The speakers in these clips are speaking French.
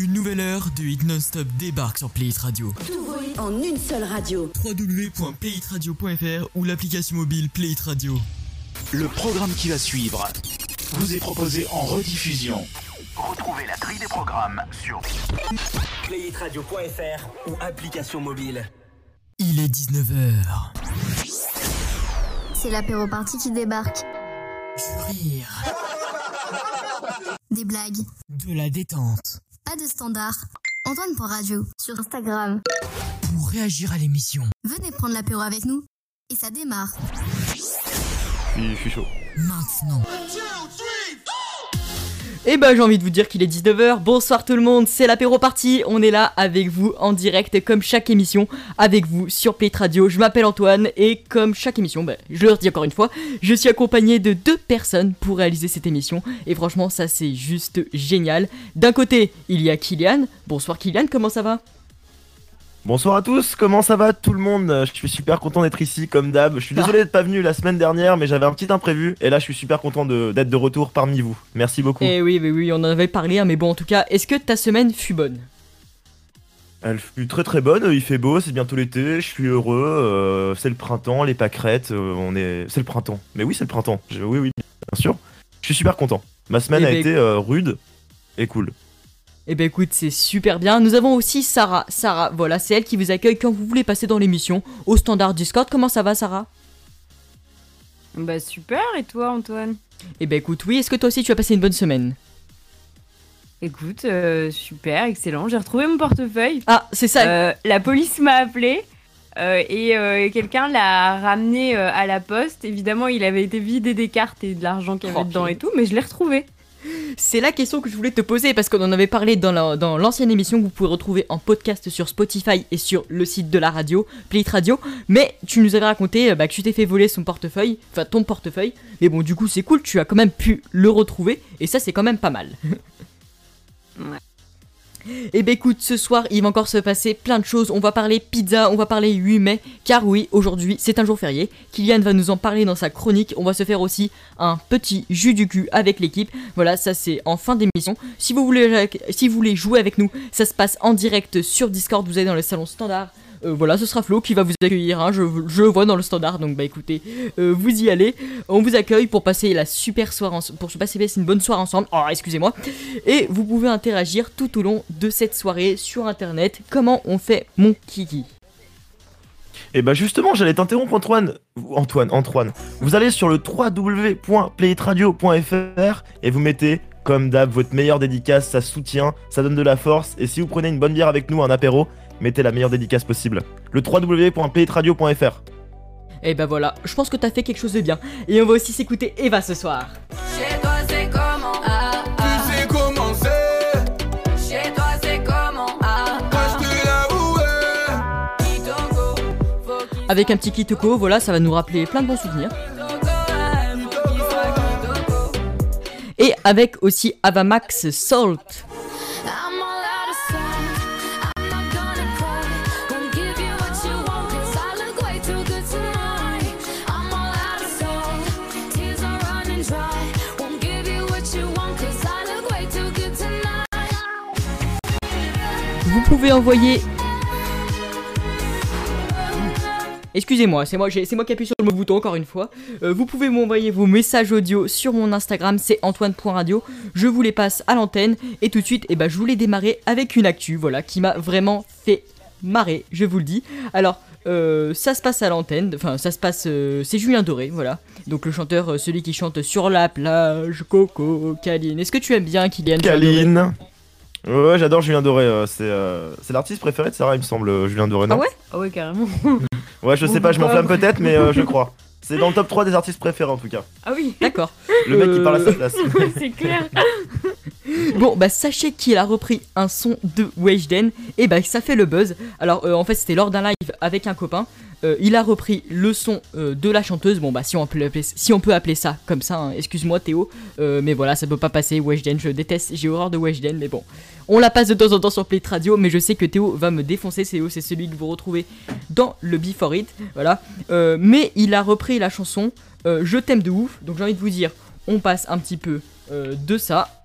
Une nouvelle heure de hit non-stop débarque sur Playit Radio. Tout en une seule radio. www.playitradio.fr ou l'application mobile Playit Radio. Le programme qui va suivre vous est proposé en rediffusion. Retrouvez la grille des programmes sur playitradio.fr ou application mobile. Il est 19h. C'est l'apéro party qui débarque. Du rire, Des blagues, de la détente. Pas de standard. Antoine pour radio, sur Instagram. Pour réagir à l'émission. Venez prendre l'apéro avec nous. Et ça démarre. Je suis chaud. Maintenant. Et bah j'ai envie de vous dire qu'il est 19h, bonsoir tout le monde, c'est l'apéro party, on est là avec vous en direct comme chaque émission, avec vous sur Play Radio, je m'appelle Antoine et comme chaque émission, bah, je le redis encore une fois, je suis accompagné de deux personnes pour réaliser cette émission. Et franchement ça c'est juste génial. D'un côté il y a Kylian, bonsoir Kylian, comment ça va? Bonsoir à tous, comment ça va tout le monde? Je suis super content d'être ici comme d'hab. Je suis désolé d'être pas venu la semaine dernière, mais j'avais un petit imprévu et là je suis super content de- d'être de, retour parmi vous. Merci beaucoup. Eh oui, oui, oui, on en avait parlé, hein, mais bon en tout cas, est-ce que ta semaine fut bonne? Elle fut très très bonne, il fait beau, c'est bientôt l'été, je suis heureux, euh, c'est le printemps, les pâquerettes, euh, on est... C'est le printemps. Mais oui, c'est le printemps. Je- Oui, oui, bien sûr. Je suis super content. Ma semaine Eh a ben, été euh, rude et cool. Eh ben écoute, c'est super bien. Nous avons aussi Sarah. Sarah, voilà, c'est elle qui vous accueille quand vous voulez passer dans l'émission au standard Discord. Comment ça va, Sarah? Bah super, et toi Antoine? Eh ben écoute, oui, est-ce que toi aussi tu as passé une bonne semaine? Écoute, euh, super, excellent, j'ai retrouvé mon portefeuille. Ah, c'est ça. Euh, la police m'a appelé euh, et euh, quelqu'un l'a ramené euh, à la poste. Évidemment, il avait été vidé des cartes et de l'argent qu'il y avait Oh, dedans et tout, mais je l'ai retrouvé. C'est la question que je voulais te poser parce qu'on en avait parlé dans la- dans l'ancienne émission que vous pouvez retrouver en podcast sur Spotify et sur le site de la radio, Playit Radio. Mais tu nous avais raconté euh, bah, que tu t'es fait voler son portefeuille, enfin ton portefeuille. Mais bon, du coup, c'est cool, tu as quand même pu le retrouver et ça, c'est quand même pas mal. Ouais. Et ben écoute, ce soir, il va encore se passer plein de choses. On va parler pizza, on va parler 8 mai, car oui, aujourd'hui, c'est un jour férié. Kylian va nous en parler dans sa chronique. On va se faire aussi un petit jus du cul avec l'équipe. Voilà, ça c'est en fin d'émission. Si vous voulez, si vous voulez jouer avec nous, ça se passe en direct sur Discord. Vous allez dans le salon standard. Euh, voilà, ce sera Flo qui va vous accueillir. hein. Je, je vois dans le standard, donc bah écoutez, euh, vous y allez. On vous accueille pour passer la super soirée, pour se passer une bonne soirée ensemble. Oh, excusez-moi. Et vous pouvez interagir tout au long de cette soirée sur internet. Comment on fait mon kiki Et bah justement, j'allais t'interrompre Antoine. Antoine, Antoine. Vous allez sur le www.playitradio.fr et vous mettez, comme d'hab, votre meilleure dédicace, ça soutient, ça donne de la force. Et si vous prenez une bonne bière avec nous, un apéro, mettez la meilleure dédicace possible. Le www.playitradio.fr. Et bah voilà, je pense que t'as fait quelque chose de bien. Et on va aussi s'écouter Eva ce soir. Chez toi c'est comment ah, ah. Tu sais comment c'est, Chez toi c'est comment ah, quand ah. je te l'avouais. Kitoko, faut qu'il Avec un petit kitoko, voilà, ça va nous rappeler plein de bons souvenirs. Et avec aussi Avamax Salt. Vous pouvez envoyer. Excusez-moi, c'est moi, moi qui appuie sur le bouton encore une fois. Euh, vous pouvez m'envoyer vos messages audio sur mon Instagram, c'est antoine.radio. Je vous les passe à l'antenne et tout de suite, eh ben, je voulais démarrer avec une actu, voilà, qui m'a vraiment fait marrer, je vous le dis. Alors, euh, ça se passe à l'antenne, enfin, ça se passe, euh, c'est Julien Doré, voilà. Donc le chanteur, celui qui chante sur la plage, Coco, Caline. Est-ce que tu aimes bien Kylian Caline. Ouais, j'adore Julien Doré. euh, c'est euh, c'est l'artiste préféré de Sarah, il me semble, euh, Julien Doré. Ah non ouais? Ah ouais, carrément. Ouais, je sais pas, je m'enflamme peut-être, mais euh, je crois. C'est dans le top 3 des artistes préférés en tout cas. Ah oui, D'accord. Le mec qui parle à sa place. c'est clair. Bon, bah sachez qu'il a repris un son de Weshden et bah ça fait le buzz. Alors euh, en fait c'était lors d'un live avec un copain. Euh, il a repris le son euh, de la chanteuse. Bon bah si on peut appeler, si on peut appeler ça comme ça, hein, excuse-moi Théo, Euh, mais voilà ça peut pas passer. Weshden, je déteste, j'ai horreur de Weshden, mais bon, on la passe de temps en temps sur Play Radio, mais je sais que Théo va me défoncer. Théo c'est celui que vous retrouvez dans le Before It, voilà. Mais il a repris la chanson Je t'aime de ouf, donc j'ai envie de vous dire, on passe un petit peu de ça.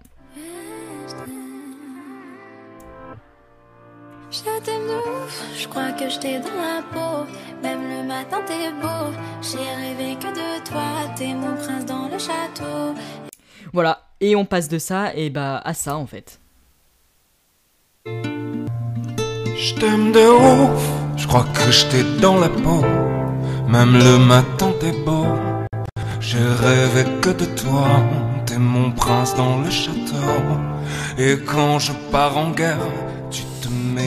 Ouf, je crois que j'étais dans la peau. Même le matin t'es beau, j'ai rêvé que de toi, t'es mon prince dans le château. Voilà, et on passe de ça et bah à ça en fait. Je t'aime de ouf, je crois que j'étais dans la peau. Même le matin t'es beau. J'ai rêvé que de toi, t'es mon prince dans le château. Et quand je pars en guerre.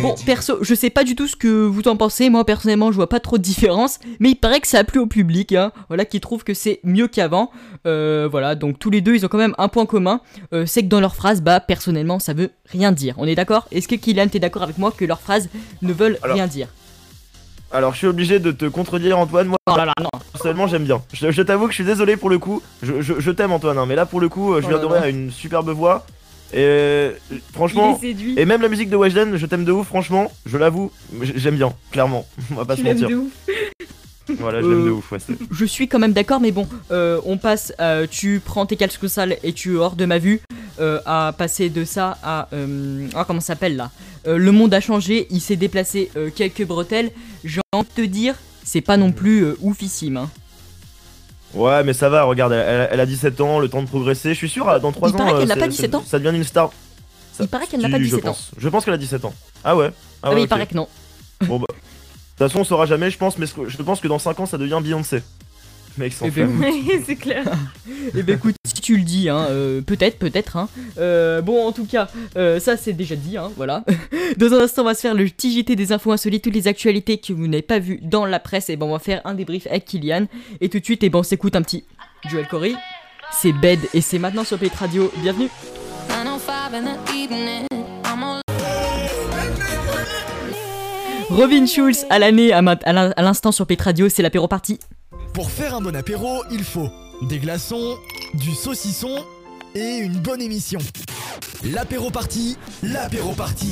Bon, perso, je sais pas du tout ce que vous en pensez. Moi, personnellement, je vois pas trop de différence. Mais il paraît que ça a plu au public, hein. Voilà, qui trouve que c'est mieux qu'avant. Euh, voilà, donc tous les deux, ils ont quand même un point commun. Euh, c'est que dans leurs phrases, bah, personnellement, ça veut rien dire. On est d'accord? Est-ce que Kylian, t'es d'accord avec moi que leurs phrases ne veulent Alors- rien dire? Alors, je suis obligé de te contredire, Antoine. Moi, Oh là là, non. personnellement, j'aime bien. Je, je t'avoue que je suis désolé pour le coup. Je, je- je t'aime, Antoine, hein, mais là, pour le coup, euh, je Oh là adorais là. à une superbe voix. Et euh, franchement. Et même la musique de Weshden, je t'aime de ouf, franchement, je l'avoue, j'aime bien, clairement. On va pas Tu se mentir. de ouf. Voilà, je l'aime de ouf, ouais. Je suis quand même d'accord, mais bon, euh, on passe, euh, tu prends tes calculs sales et tu es hors de ma vue, euh, à passer de ça à, euh, ah, comment ça s'appelle là? Euh, Le monde a changé, il s'est déplacé euh, quelques bretelles, j'ai envie de te dire, c'est pas non plus euh, oufissime. Hein. Ouais, mais ça va, regarde, elle, a 17 ans, le temps de progresser. Je suis sûr, dans 3 Il ans. paraît qu'elle euh, n'a c'est- pas c'est- 17 ans. Ça devient une star. Ça- Il paraît qu'elle n'a pas je 17 ans. Je pense qu'elle a 17 ans. Ah ouais Ah oui, il paraît que non. Bon bah. De toute façon, on saura jamais, je pense, mais je pense que dans 5 ans, ça devient Beyoncé. Mec, sans Eh ben, c'est clair. Eh ben écoute, si tu le dis, hein, euh, peut-être, peut-être. Hein. Euh, bon, en tout cas, euh, ça c'est déjà dit, hein, voilà. Dans un instant, on va se faire le TJT des infos insolites, toutes les actualités que vous n'avez pas vues dans la presse. Et ben, on va faire un débrief avec Kylian. Et tout de suite, et ben, on s'écoute un petit Joel Corey. C'est Bed et c'est maintenant sur Play Radio. Bienvenue. 905 in the evening, I'm all Robin Schulz à l'année, à, l'instant sur Play Radio, c'est l'apéro party. Pour faire un bon apéro, il faut des glaçons, du saucisson et une bonne émission. L'apéro party, l'apéro party.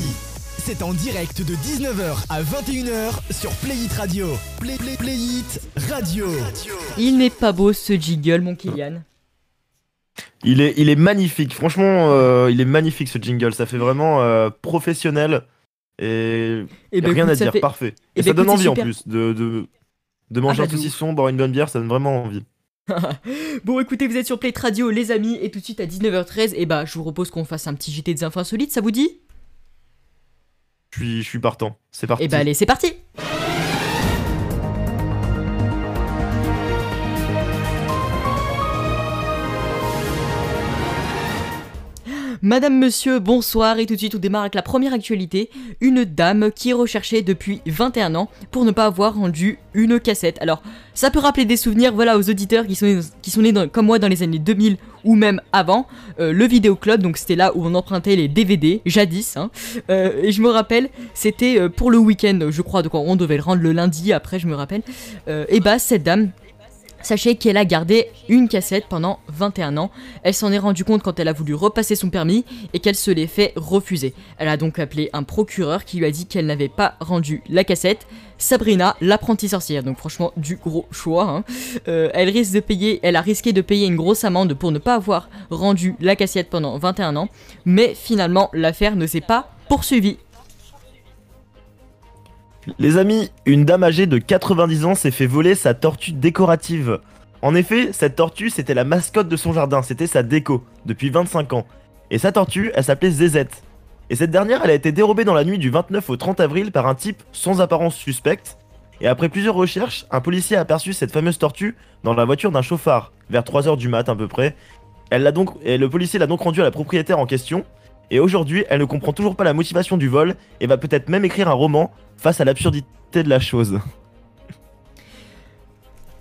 C'est en direct de 19h à 21h sur Playit Radio. Play, play, Playit Radio. Il n'est pas beau ce jiggle, mon Kylian. Il est, il est magnifique, franchement, euh, il est magnifique ce jingle. Ça fait vraiment euh, professionnel et Eh ben, rien écoute, à dire, fait- parfait. Eh Et ben, ça donne envie en plus de, de, de manger Ah, un bah, ouf. saucisson, boire une bonne bière, ça donne vraiment envie. Bon écoutez, vous êtes sur Play Radio les amis et tout de suite à 19h13, et bah je vous propose qu'on fasse un petit JT des infos insolites, ça vous dit? Je suis, je suis partant. C'est parti. Et bah allez, c'est parti Madame, monsieur, bonsoir et tout de suite on démarre avec la première actualité. Une dame qui est recherchée depuis 21 ans pour ne pas avoir rendu une cassette. Alors, ça peut rappeler des souvenirs voilà, aux auditeurs qui sont nés, qui sont nés comme moi dans les années 2000 ou même avant. Euh, le Vidéo Club, donc c'était là où on empruntait les DVD, jadis. hein. Euh, et je me rappelle, c'était euh, pour le week-end, je crois, donc on devait le rendre le lundi après, je me rappelle. Euh, et bah, cette dame, Sachez qu'elle a gardé une cassette pendant 21 ans. Elle s'en est rendue compte quand elle a voulu repasser son permis et qu'elle se l'est fait refuser. Elle a donc appelé un procureur qui lui a dit qu'elle n'avait pas rendu la cassette. Sabrina, l'apprentie sorcière. Donc franchement, du gros choix. hein. Euh, elle risque de payer, elle a risqué de payer une grosse amende pour ne pas avoir rendu la cassette pendant 21 ans. Mais finalement, l'affaire ne s'est pas poursuivie. Les amis, une dame âgée de 90 ans s'est fait voler sa tortue décorative. En effet, cette tortue, c'était la mascotte de son jardin, c'était sa déco, depuis 25 ans. Et sa tortue, elle s'appelait Zezette. Et cette dernière, elle a été dérobée dans la nuit du 29 au 30 avril par un type sans apparence suspecte. Et après plusieurs recherches, un policier a aperçu cette fameuse tortue dans la voiture d'un chauffard, vers 3h du mat à peu près. Et le policier l'a donc rendue à la propriétaire en question. Et aujourd'hui, elle ne comprend toujours pas la motivation du vol et va peut-être même écrire un roman face à l'absurdité de la chose.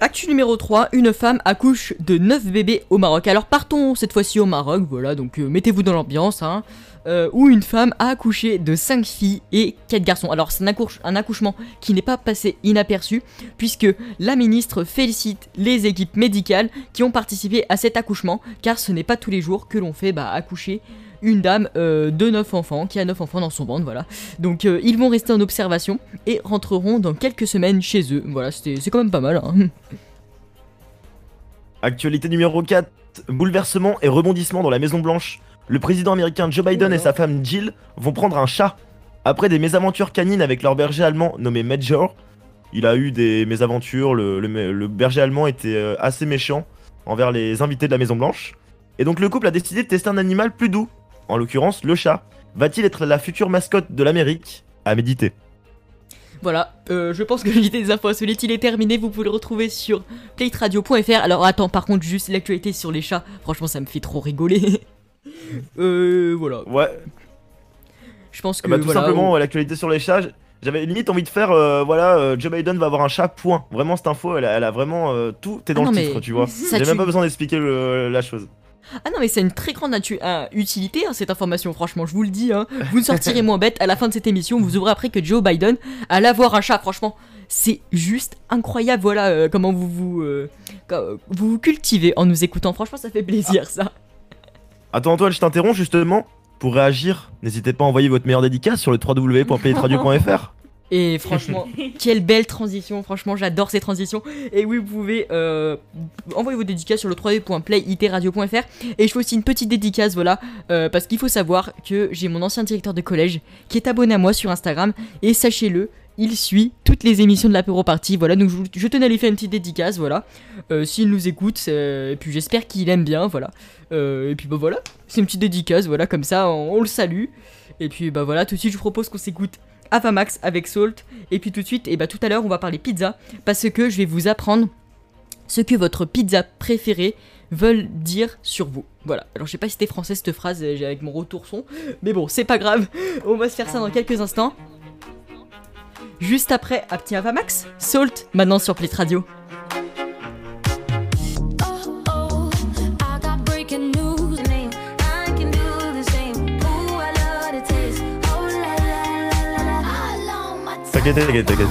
Actu numéro 3, une femme accouche de 9 bébés au Maroc. Alors partons cette fois-ci au Maroc, voilà, donc euh, mettez-vous dans l'ambiance, hein, euh, où une femme a accouché de 5 filles et 4 garçons. Alors c'est un, accouche- un accouchement qui n'est pas passé inaperçu, puisque la ministre félicite les équipes médicales qui ont participé à cet accouchement, car ce n'est pas tous les jours que l'on fait bah, accoucher une dame euh, de 9 enfants, qui a 9 enfants dans son ventre, voilà. Donc euh, ils vont rester en observation et rentreront dans quelques semaines chez eux. Voilà, c'est quand même pas mal. Hein. Actualité numéro 4, bouleversement et rebondissement dans la Maison Blanche. Le président américain Joe Biden Oh et sa femme Jill vont prendre un chat. Après des mésaventures canines avec leur berger allemand nommé Major, il a eu des mésaventures, le, le- le berger allemand était euh, assez méchant envers les invités de la Maison Blanche. Et donc le couple a décidé de tester un animal plus doux, en l'occurrence le chat. Va-t-il être la future mascotte de l'Amérique À méditer. Voilà, euh, je pense que l'unité des infos insolites il est terminé, vous pouvez le retrouver sur playtradio.fr. Alors attends, par contre, juste l'actualité sur les chats, franchement ça me fait trop rigoler. euh, voilà, Ouais, je pense que bah, tout voilà, simplement on- l'actualité sur les chats. J'avais limite envie de faire, euh, voilà, euh, Joe Biden va avoir un chat, point. Vraiment cette info, elle a, elle a vraiment euh, tout dans Ah non, le titre, tu vois. ça J'ai même pas besoin d'expliquer la chose. Ah non mais c'est une très grande euh, utilité hein, cette information franchement je vous le dis hein. Vous ne sortirez moins bête à la fin de cette émission vous aurez appris que Joe Biden allait avoir un chat franchement c'est juste incroyable voilà euh, comment vous vous, euh, vous vous cultivez en nous écoutant franchement ça fait plaisir ça Attends Antoine, je t'interromps justement. Pour réagir, n'hésitez pas à envoyer votre meilleure dédicace sur le www.playtradio.fr. Et franchement, quelle belle transition. Franchement, j'adore ces transitions. Et oui, vous pouvez euh, envoyer vos dédicaces sur le www.playitradio.fr. Et je fais aussi une petite dédicace, voilà, euh, parce qu'il faut savoir que j'ai mon ancien directeur de collège qui est abonné à moi sur Instagram. Et sachez-le, il suit toutes les émissions de l'apéro party. Voilà, donc je, je tenais à lui faire une petite dédicace, voilà. Euh, S'il nous écoute, et puis j'espère qu'il aime bien, voilà. Euh, et puis bah voilà, c'est une petite dédicace, voilà, comme ça, on, on le salue. Et puis bah voilà, tout de suite, je vous propose qu'on s'écoute Avamax avec Salt. Et puis tout de suite, et bah tout à l'heure, on va parler pizza. Parce que je vais vous apprendre ce que votre pizza préférée veulent dire sur vous. Voilà. Alors je sais pas si c'était français cette phrase euh, j'ai avec mon retour son. Mais bon, c'est pas grave. On va se faire ça dans quelques instants. Juste après, un petit Avamax, Salt, maintenant sur Play Radio. T'inquiète, t'inquiète, t'inquiète.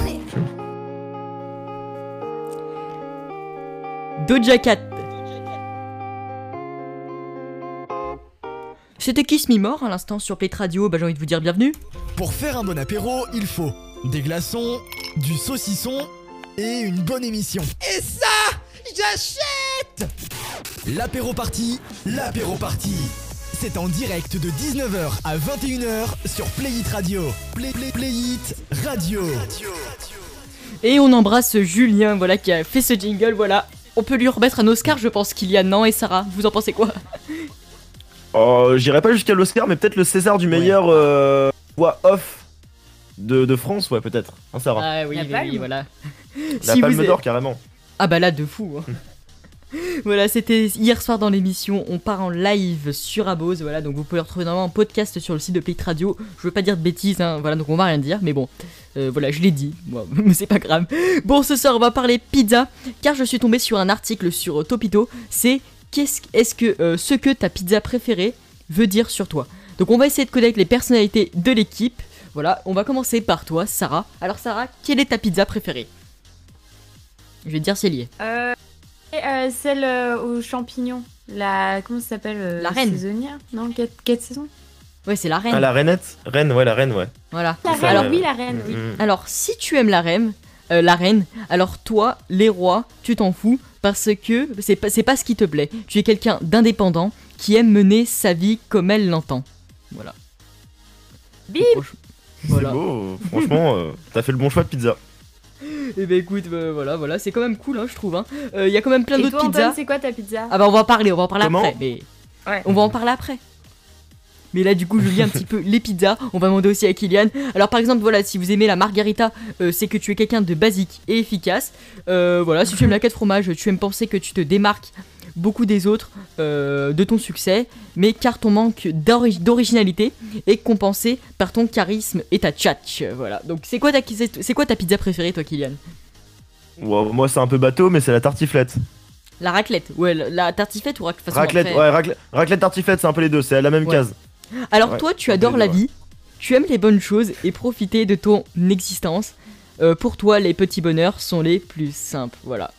Doja Cat. C'était Kiss Me More à l'instant sur Play Radio. Bah j'ai envie de vous dire bienvenue. Pour faire un bon apéro, il faut des glaçons, du saucisson et une bonne émission. Et ça, j'achète L'apéro party, l'apéro party. C'est en direct de 19h à 21h sur Play It Radio. Play, play, play It Radio. Et on embrasse Julien, voilà, qui a fait ce jingle, voilà. On peut lui remettre un Oscar, je pense, Kylian, non Et Sarah, vous en pensez quoi? Oh, j'irai pas jusqu'à l'Oscar, mais peut-être le César du meilleur euh, voix off de, de France, ouais, peut-être. Hein, Sarah Ah oui, La oui, palme oui, voilà. La Si Palme êtes- d'Or, carrément. Ah bah là, de fou. hein. voilà, c'était hier soir dans l'émission. On part en live sur Abose. Voilà, donc vous pouvez retrouver normalement en podcast sur le site de Play Radio. Je veux pas dire de bêtises, hein, voilà, donc on va rien dire, mais bon, euh, voilà, je l'ai dit. Mais c'est pas grave. Bon, ce soir, on va parler pizza, car je suis tombé sur un article sur euh, Topito. C'est qu'est-ce est-ce que euh, ce que ta pizza préférée veut dire sur toi. Donc on va essayer de connaître les personnalités de l'équipe. Voilà, on va commencer par toi, Sarah. Alors Sarah, quelle est ta pizza préférée? Je vais te dire c'est lié. Euh, euh, celle euh, aux champignons. La. Comment ça s'appelle euh, La reine. Saisonnière? Non, quête, quête saison Ouais, c'est la reine. Ah, la Renette Reine, ouais, la Reine, ouais. Voilà. La reine, ouais. oui, la reine, oui. Mm, mm. Alors, si tu aimes la reine, euh, la reine, alors toi, les rois, tu t'en fous parce que c'est pas, c'est pas ce qui te plaît. Tu es quelqu'un d'indépendant qui aime mener sa vie comme elle l'entend. Voilà. Bip Franch- C'est Voilà. beau, franchement, euh, t'as fait le bon choix de pizza. Et bah écoute, euh, voilà, voilà, c'est quand même cool, hein, je trouve. Il y a quand même plein d'autres pizzas. C'est quoi ta pizza? Ah bah on va en parler, on va en parler Comment? après. Mais Ouais. on va en parler après. Mais là du coup je lis un petit peu les pizzas, on va demander aussi à Kylian. Alors par exemple voilà si vous aimez la margarita, euh, c'est que tu es quelqu'un de basique et efficace. Euh, voilà si tu aimes la quête fromage, tu aimes penser que tu te démarques beaucoup des autres euh, de ton succès, mais car ton manque d'ori- d'originalité est compensé par ton charisme et ta tchatch. Voilà donc c'est quoi ta c'est quoi ta pizza préférée toi Kylian? Wow, moi, c'est un peu bateau, mais c'est la tartiflette. La raclette, ouais la, tartiflette ou Raclette, après- ouais, raclette, raclette, tartiflette, c'est un peu les deux, c'est à la même Ouais. case. Alors Ouais, toi, tu adores la deux, vie, tu aimes les bonnes choses et profiter de ton existence. Euh, pour toi, les petits bonheurs sont les plus simples. Voilà.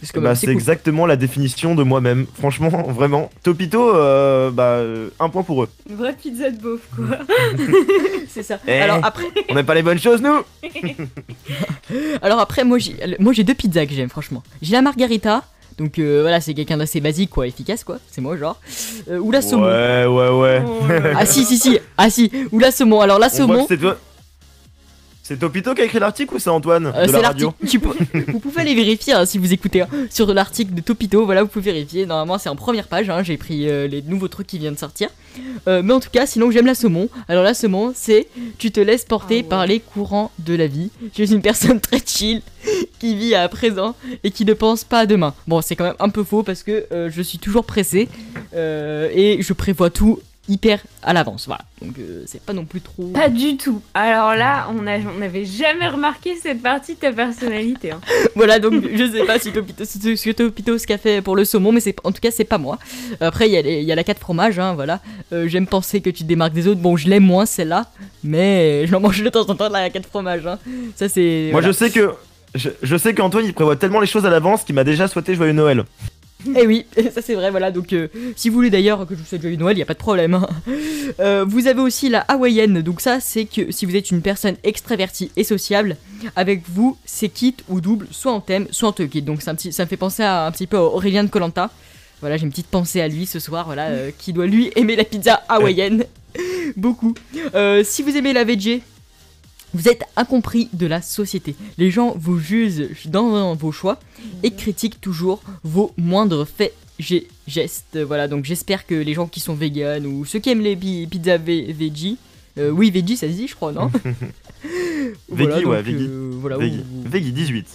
Parce que Bah, même, c'est cool. exactement la définition de moi-même. Franchement, vraiment. Topito, euh, bah, euh, un point pour eux. Une vraie pizza de beauf, quoi. C'est ça. Eh. Alors après, On n'aime pas les bonnes choses, nous alors après, moi j'ai, deux pizzas que j'aime franchement. J'ai la margarita. Donc euh, voilà, c'est quelqu'un d'assez basique quoi, efficace quoi. C'est moi genre. Euh, ou la saumon. Ouais, ouais, ouais. Ah si si si. Ah si, ou la saumon. Alors la saumon, c'est Topito qui a écrit l'article ou c'est Antoine euh, de c'est la radio l'article. tu peux- Vous pouvez aller vérifier hein, si vous écoutez hein, sur l'article de Topito. Voilà, vous pouvez vérifier. Normalement, c'est en première page. hein, J'ai pris euh, les nouveaux trucs qui viennent de sortir. Euh, mais en tout cas, sinon j'aime la saumon. Alors la saumon, c'est tu te laisses porter par les courants de la vie. Je suis une personne très chill qui vit à présent et qui ne pense pas à demain. Bon, c'est quand même un peu faux parce que euh, je suis toujours pressé euh, et je prévois tout hyper à l'avance. Voilà, donc euh, c'est pas non plus trop. Pas du tout. Alors là, on a- on n'avait jamais remarqué cette partie de ta personnalité. hein. voilà, donc je sais pas si Topito, ce que qu'a fait pour le saumon, mais c'est en tout cas c'est pas moi. Après il y, a les- il y a la 4 fromages, hein, voilà. Euh, J'aime penser que tu te démarques des autres. Bon, je l'aime moins celle-là, mais je l'en mange de temps en temps la 4 fromages. Hein. Ça c'est. Moi voilà. je sais que. Je, je sais qu'Antoine il prévoit tellement les choses à l'avance qu'il m'a déjà souhaité joyeux Noël. Eh oui, ça c'est vrai, voilà. Donc, euh, si vous voulez d'ailleurs que je vous souhaite joyeux Noël, il y a pas de problème. hein. Euh, vous avez aussi la hawaïenne. Donc ça, c'est que si vous êtes une personne extravertie et sociable, avec vous, c'est kit ou double, soit en thème, soit en te. Donc ça me fait penser à, un petit peu à Aurélien de Colanta. Voilà, j'ai une petite pensée à lui ce soir, voilà, euh, qui doit lui aimer la pizza hawaïenne. Beaucoup. Si vous aimez la veggie, vous êtes incompris de la société. Les gens vous jugent dans vos choix et critiquent toujours vos moindres faits et gestes. Voilà, donc j'espère que les gens qui sont véganes ou ceux qui aiment les pi- pizzas ve- veggie, euh, oui, veggie ça se dit, je crois, non? Veggie, ouais, Veggie. euh, voilà, Veggie. vous- vous- Veggie 18.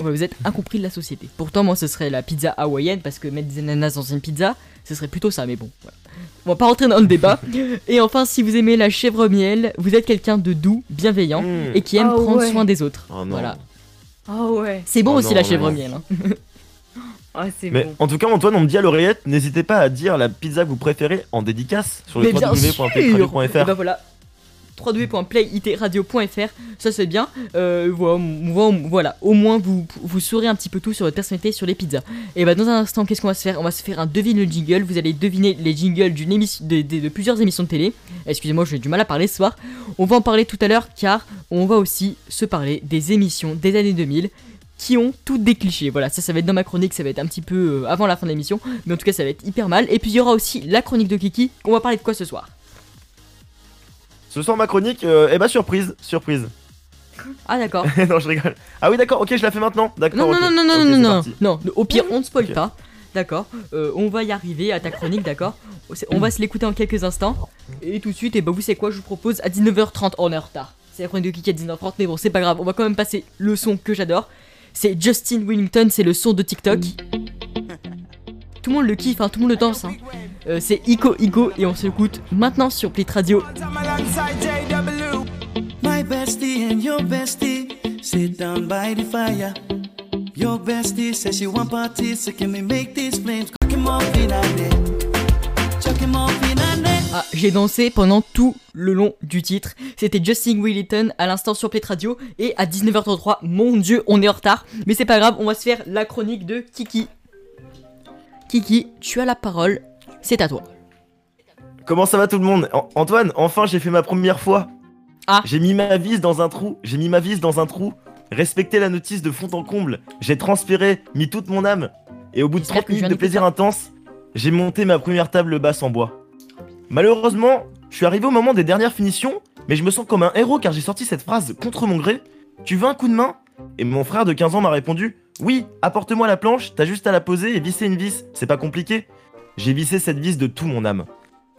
Ouais, vous êtes incompris de la société. Pourtant, moi, ce serait la pizza hawaïenne parce que mettre des ananas dans une pizza, ce serait plutôt ça, mais bon. voilà. On va pas rentrer dans le débat. Et enfin, si vous aimez la chèvre miel, vous êtes quelqu'un de doux, bienveillant Mmh. et qui aime Ah prendre ouais. soin des autres. Oh non. voilà. Oh ouais. C'est bon Oh aussi non, la chèvre non. miel. hein. Oh, Mais bon. en tout cas, Antoine, on me dit à l'oreillette, n'hésitez pas à dire la pizza que vous préférez en dédicace sur le Mais bien sûr www.playradio.fr. Et bah voilà www.playitradio.fr ça c'est bien. Euh, voilà, au moins vous, vous saurez un petit peu tout sur votre personnalité sur les pizzas. Et bah dans un instant qu'est-ce qu'on va se faire? On va se faire un devine le jingle. Vous allez deviner les jingles d'une émission de plusieurs émissions de télé. Excusez-moi j'ai du mal à parler ce soir. On va en parler tout à l'heure car on va aussi se parler des émissions des années 2000 qui ont toutes des clichés. Voilà, ça, ça va être dans ma chronique, ça va être un petit peu euh, avant la fin de l'émission, mais en tout cas, ça va être hyper mal. Et puis, il y aura aussi la chronique de Kiki. On va parler de quoi ce soir? Ce soir, ma chronique, euh, eh bah surprise, surprise. Ah, d'accord. non, je rigole. Ah oui, d'accord, ok, je la fais maintenant. D'accord. Non, non, non, non, non, non, non, parti. non, au pire, on ne spoil pas. D'accord, Euh, on va y arriver à ta chronique, d'accord On va se l'écouter en quelques instants. Et tout de suite, et bah, vous savez quoi, je vous propose à 19h30, on est en retard. C'est la chronique de Kiki à 19h30, mais bon, c'est pas grave, on va quand même passer le son que j'adore. C'est Justin Wellington, c'est le son de TikTok. Tout le monde le kiffe, hein, tout le monde le danse. Hein. Euh, c'est Ico Igo et on s'écoute maintenant sur Plit Radio. My bestie and your bestie sit down by the fire. Your bestie says she want parties, so can we make these flames? Cook him off in a net? Chuck him off in a net. Ah, j'ai dansé pendant tout le long du titre. C'était Justin Wellington à l'instant sur Play Radio et à 19h33. Mon dieu, on est en retard. Mais c'est pas grave, on va se faire la chronique de Kiki. Kiki, tu as la parole. C'est à toi. Comment ça va tout le monde An- Antoine, enfin j'ai fait ma première fois. Ah. J'ai mis ma vis dans un trou, j'ai mis ma vis dans un trou, respecté la notice de fond en comble, j'ai transpiré, mis toute mon âme, et au bout de J'espère 30 que je viens minutes de plaisir intense, j'ai monté ma première table basse en bois. Malheureusement, je suis arrivé au moment des dernières finitions, mais je me sens comme un héros car j'ai sorti cette phrase contre mon gré. Tu veux un coup de main? Et mon frère de 15 ans m'a répondu Oui, apporte-moi la planche, t'as juste à la poser et visser une vis, c'est pas compliqué. J'ai vissé cette vis de tout mon âme.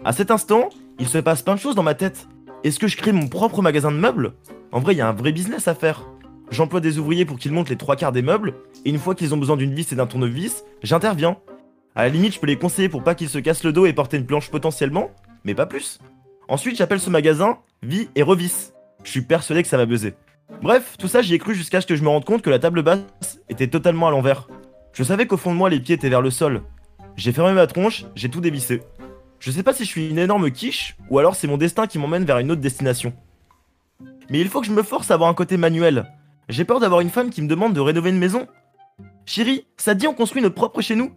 À cet instant, il se passe plein de choses dans ma tête. Est-ce que je crée mon propre magasin de meubles? En vrai, il y a un vrai business à faire. J'emploie des ouvriers pour qu'ils montent les trois quarts des meubles, et une fois qu'ils ont besoin d'une vis et d'un tournevis, j'interviens. À la limite, je peux les conseiller pour pas qu'ils se cassent le dos et porter une planche potentiellement, mais pas plus. Ensuite, j'appelle ce magasin Vie et Revis. Je suis persuadé que ça va buzzer. Bref, tout ça j'y ai cru jusqu'à ce que je me rende compte que la table basse était totalement à l'envers. Je savais qu'au fond de moi les pieds étaient vers le sol. J'ai fermé ma tronche, j'ai tout dévissé. Je sais pas si je suis une énorme quiche ou alors c'est mon destin qui m'emmène vers une autre destination. Mais il faut que je me force à avoir un côté manuel. J'ai peur d'avoir une femme qui me demande de rénover une maison. Chérie, ça te dit on construit notre propre chez nous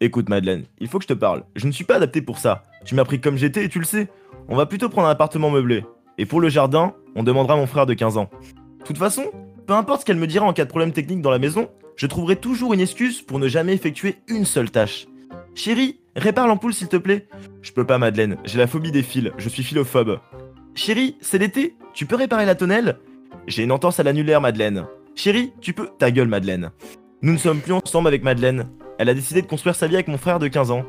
Écoute Madeleine, il faut que je te parle. Je ne suis pas adapté pour ça. Tu m'as pris comme j'étais et tu le sais. On va plutôt prendre un appartement meublé. Et pour le jardin, on demandera à mon frère de 15 ans. De toute façon, peu importe ce qu'elle me dira en cas de problème technique dans la maison, je trouverai toujours une excuse pour ne jamais effectuer une seule tâche. Chérie, répare l'ampoule s'il te plaît. Je peux pas, Madeleine, j'ai la phobie des fils, je suis philophobe. Chérie, c'est l'été, tu peux réparer la tonnelle? J'ai une entorse à l'annulaire, Madeleine. Chérie, tu peux. Ta gueule, Madeleine. Nous ne sommes plus ensemble avec Madeleine. Elle a décidé de construire sa vie avec mon frère de 15 ans.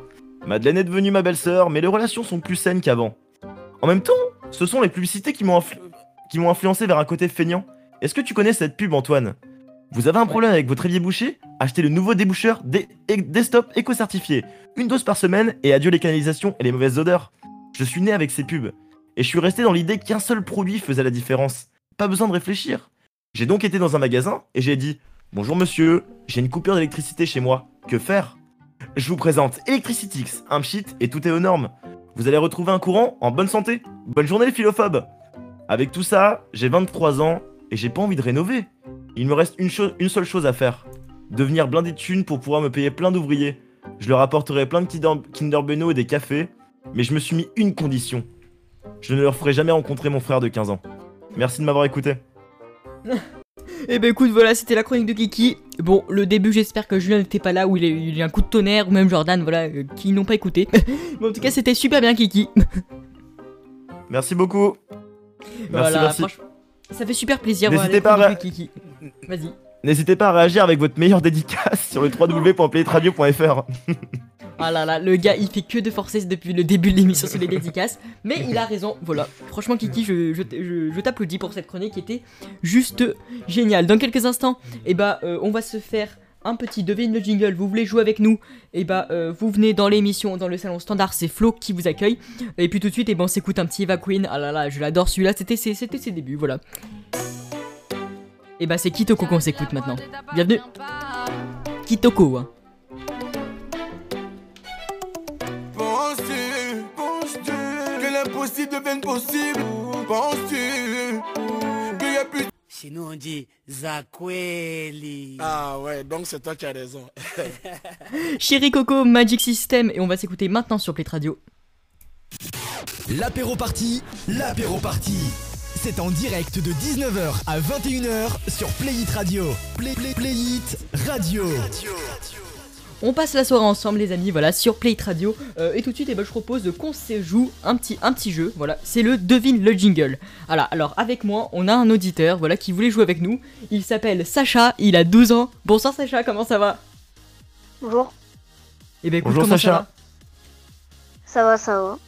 Madeleine est devenue ma belle-sœur, mais les relations sont plus saines qu'avant. En même temps, ce sont les publicités qui m'ont influencé vers un côté feignant. Est-ce que tu connais cette pub, Antoine? Vous avez un problème avec votre évier bouché? Achetez le nouveau déboucheur des Desktop éco-certifié. Une dose par semaine et adieu les canalisations et les mauvaises odeurs. Je suis né avec ces pubs. Et je suis resté dans l'idée qu'un seul produit faisait la différence. Pas besoin de réfléchir. J'ai donc été dans un magasin et j'ai dit Bonjour monsieur, j'ai une coupure d'électricité chez moi. Que faire? Je vous présente Electricitix, un pchit et tout est aux normes. Vous allez retrouver un courant en bonne santé. Bonne journée les philophobes Avec tout ça, j'ai 23 ans et j'ai pas envie de rénover. Il me reste une, chose- une seule chose à faire. Devenir blindé de thunes pour pouvoir me payer plein d'ouvriers. Je leur apporterai plein de Kinder, Kinder Bueno et des cafés, mais je me suis mis une condition. Je ne leur ferai jamais rencontrer mon frère de 15 ans. Merci de m'avoir écouté. Et ben écoute, voilà, c'était la chronique de Kiki. Bon, le début, j'espère que Julien n'était pas là, où il a eu il a eu un coup de tonnerre, ou même Jordan, voilà, euh, qui n'ont pas écouté. Mais en tout cas, c'était super bien, Kiki. Merci beaucoup. Merci, voilà, merci. ça fait super plaisir. N'hésitez voilà, pas à Kiki. Vas-y. N'hésitez pas à réagir avec votre meilleure dédicace sur le. Ah là là, le gars il fait que de forcer depuis le début de l'émission sur les dédicaces. Mais il a raison, voilà. Franchement, Kiki, je, je, je- je t'applaudis pour cette chronique qui était juste géniale. Dans quelques instants, eh bah, euh, on va se faire un petit devine le jingle. Vous voulez jouer avec nous? Et bah, euh, vous venez dans l'émission, dans le salon standard, c'est Flo qui vous accueille. Et puis tout de suite, et ben, on s'écoute un petit Eva Queen. Ah là là, je l'adore celui-là, c'était ses débuts, voilà. Et bah, c'est Kitoko qu'on s'écoute maintenant. Bienvenue Kitoko, hein. Penses-tu, penses-tu que l'impossible devienne possible? Penses-tu qu'il y a plus Chez nous, on dit Zakweli. Ah ouais, donc c'est toi qui as raison. Chéri Coco, Magic System, et on va s'écouter maintenant sur Play Radio. L'apéro party, l'apéro party. C'est en direct de 19h à 21h sur Play It Radio. Play, play, play It Radio. On passe la soirée ensemble, les amis, voilà, sur Play It Radio. Euh, et tout de suite, eh ben, je propose qu'on se joue un petit, un petit jeu. Voilà, c'est le devine le jingle. Voilà, alors avec moi, on a un auditeur, voilà, qui voulait jouer avec nous. Il s'appelle Sacha, il a 12 ans. Bonsoir Sacha, comment ça va? Bonjour. Eh ben écoute, Bonjour, comment Sacha. ça va? Ça va, ça va.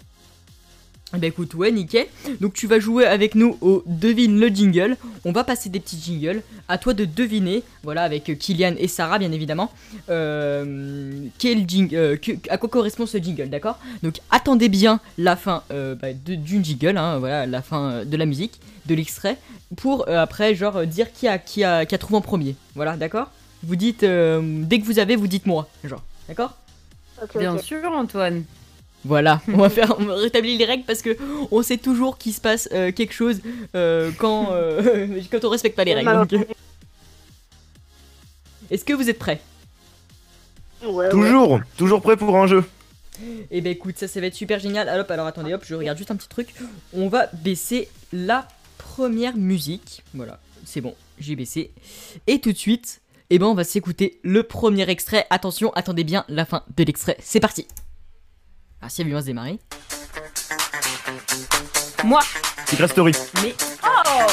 Eh ben écoute, ouais, nickel. Donc tu vas jouer avec nous au devine le jingle. On va passer des petits jingles. À toi de deviner, voilà, avec euh, Kylian et Sarah, bien évidemment, euh, quel jing- euh, que- à quoi correspond ce jingle, d'accord? Donc attendez bien la fin euh, bah, de- d'une jingle, hein, voilà, la fin de la musique, de l'extrait, pour euh, après, genre, dire qui a, qui, a, qui a trouvé en premier. Voilà, d'accord? Vous dites, euh, dès que vous avez, vous dites moi, genre, d'accord? Bien sûr, Antoine. Voilà, on va faire, on va rétablir les règles parce que on sait toujours qu'il se passe euh, quelque chose euh, quand, euh, quand on respecte pas les règles. donc. Est-ce que vous êtes prêts? Ouais, Toujours, toujours prêt pour un jeu. Eh ben écoute, ça, ça va être super génial. Alors, hop, alors attendez, hop, je regarde juste un petit truc. On va baisser la première musique. Voilà, c'est bon, j'ai baissé. Et tout de suite, eh ben on va s'écouter le premier extrait. Attention, attendez bien la fin de l'extrait. C'est parti. Ah, si, elle va se démarrer. Moi. Secret Story. Mais oh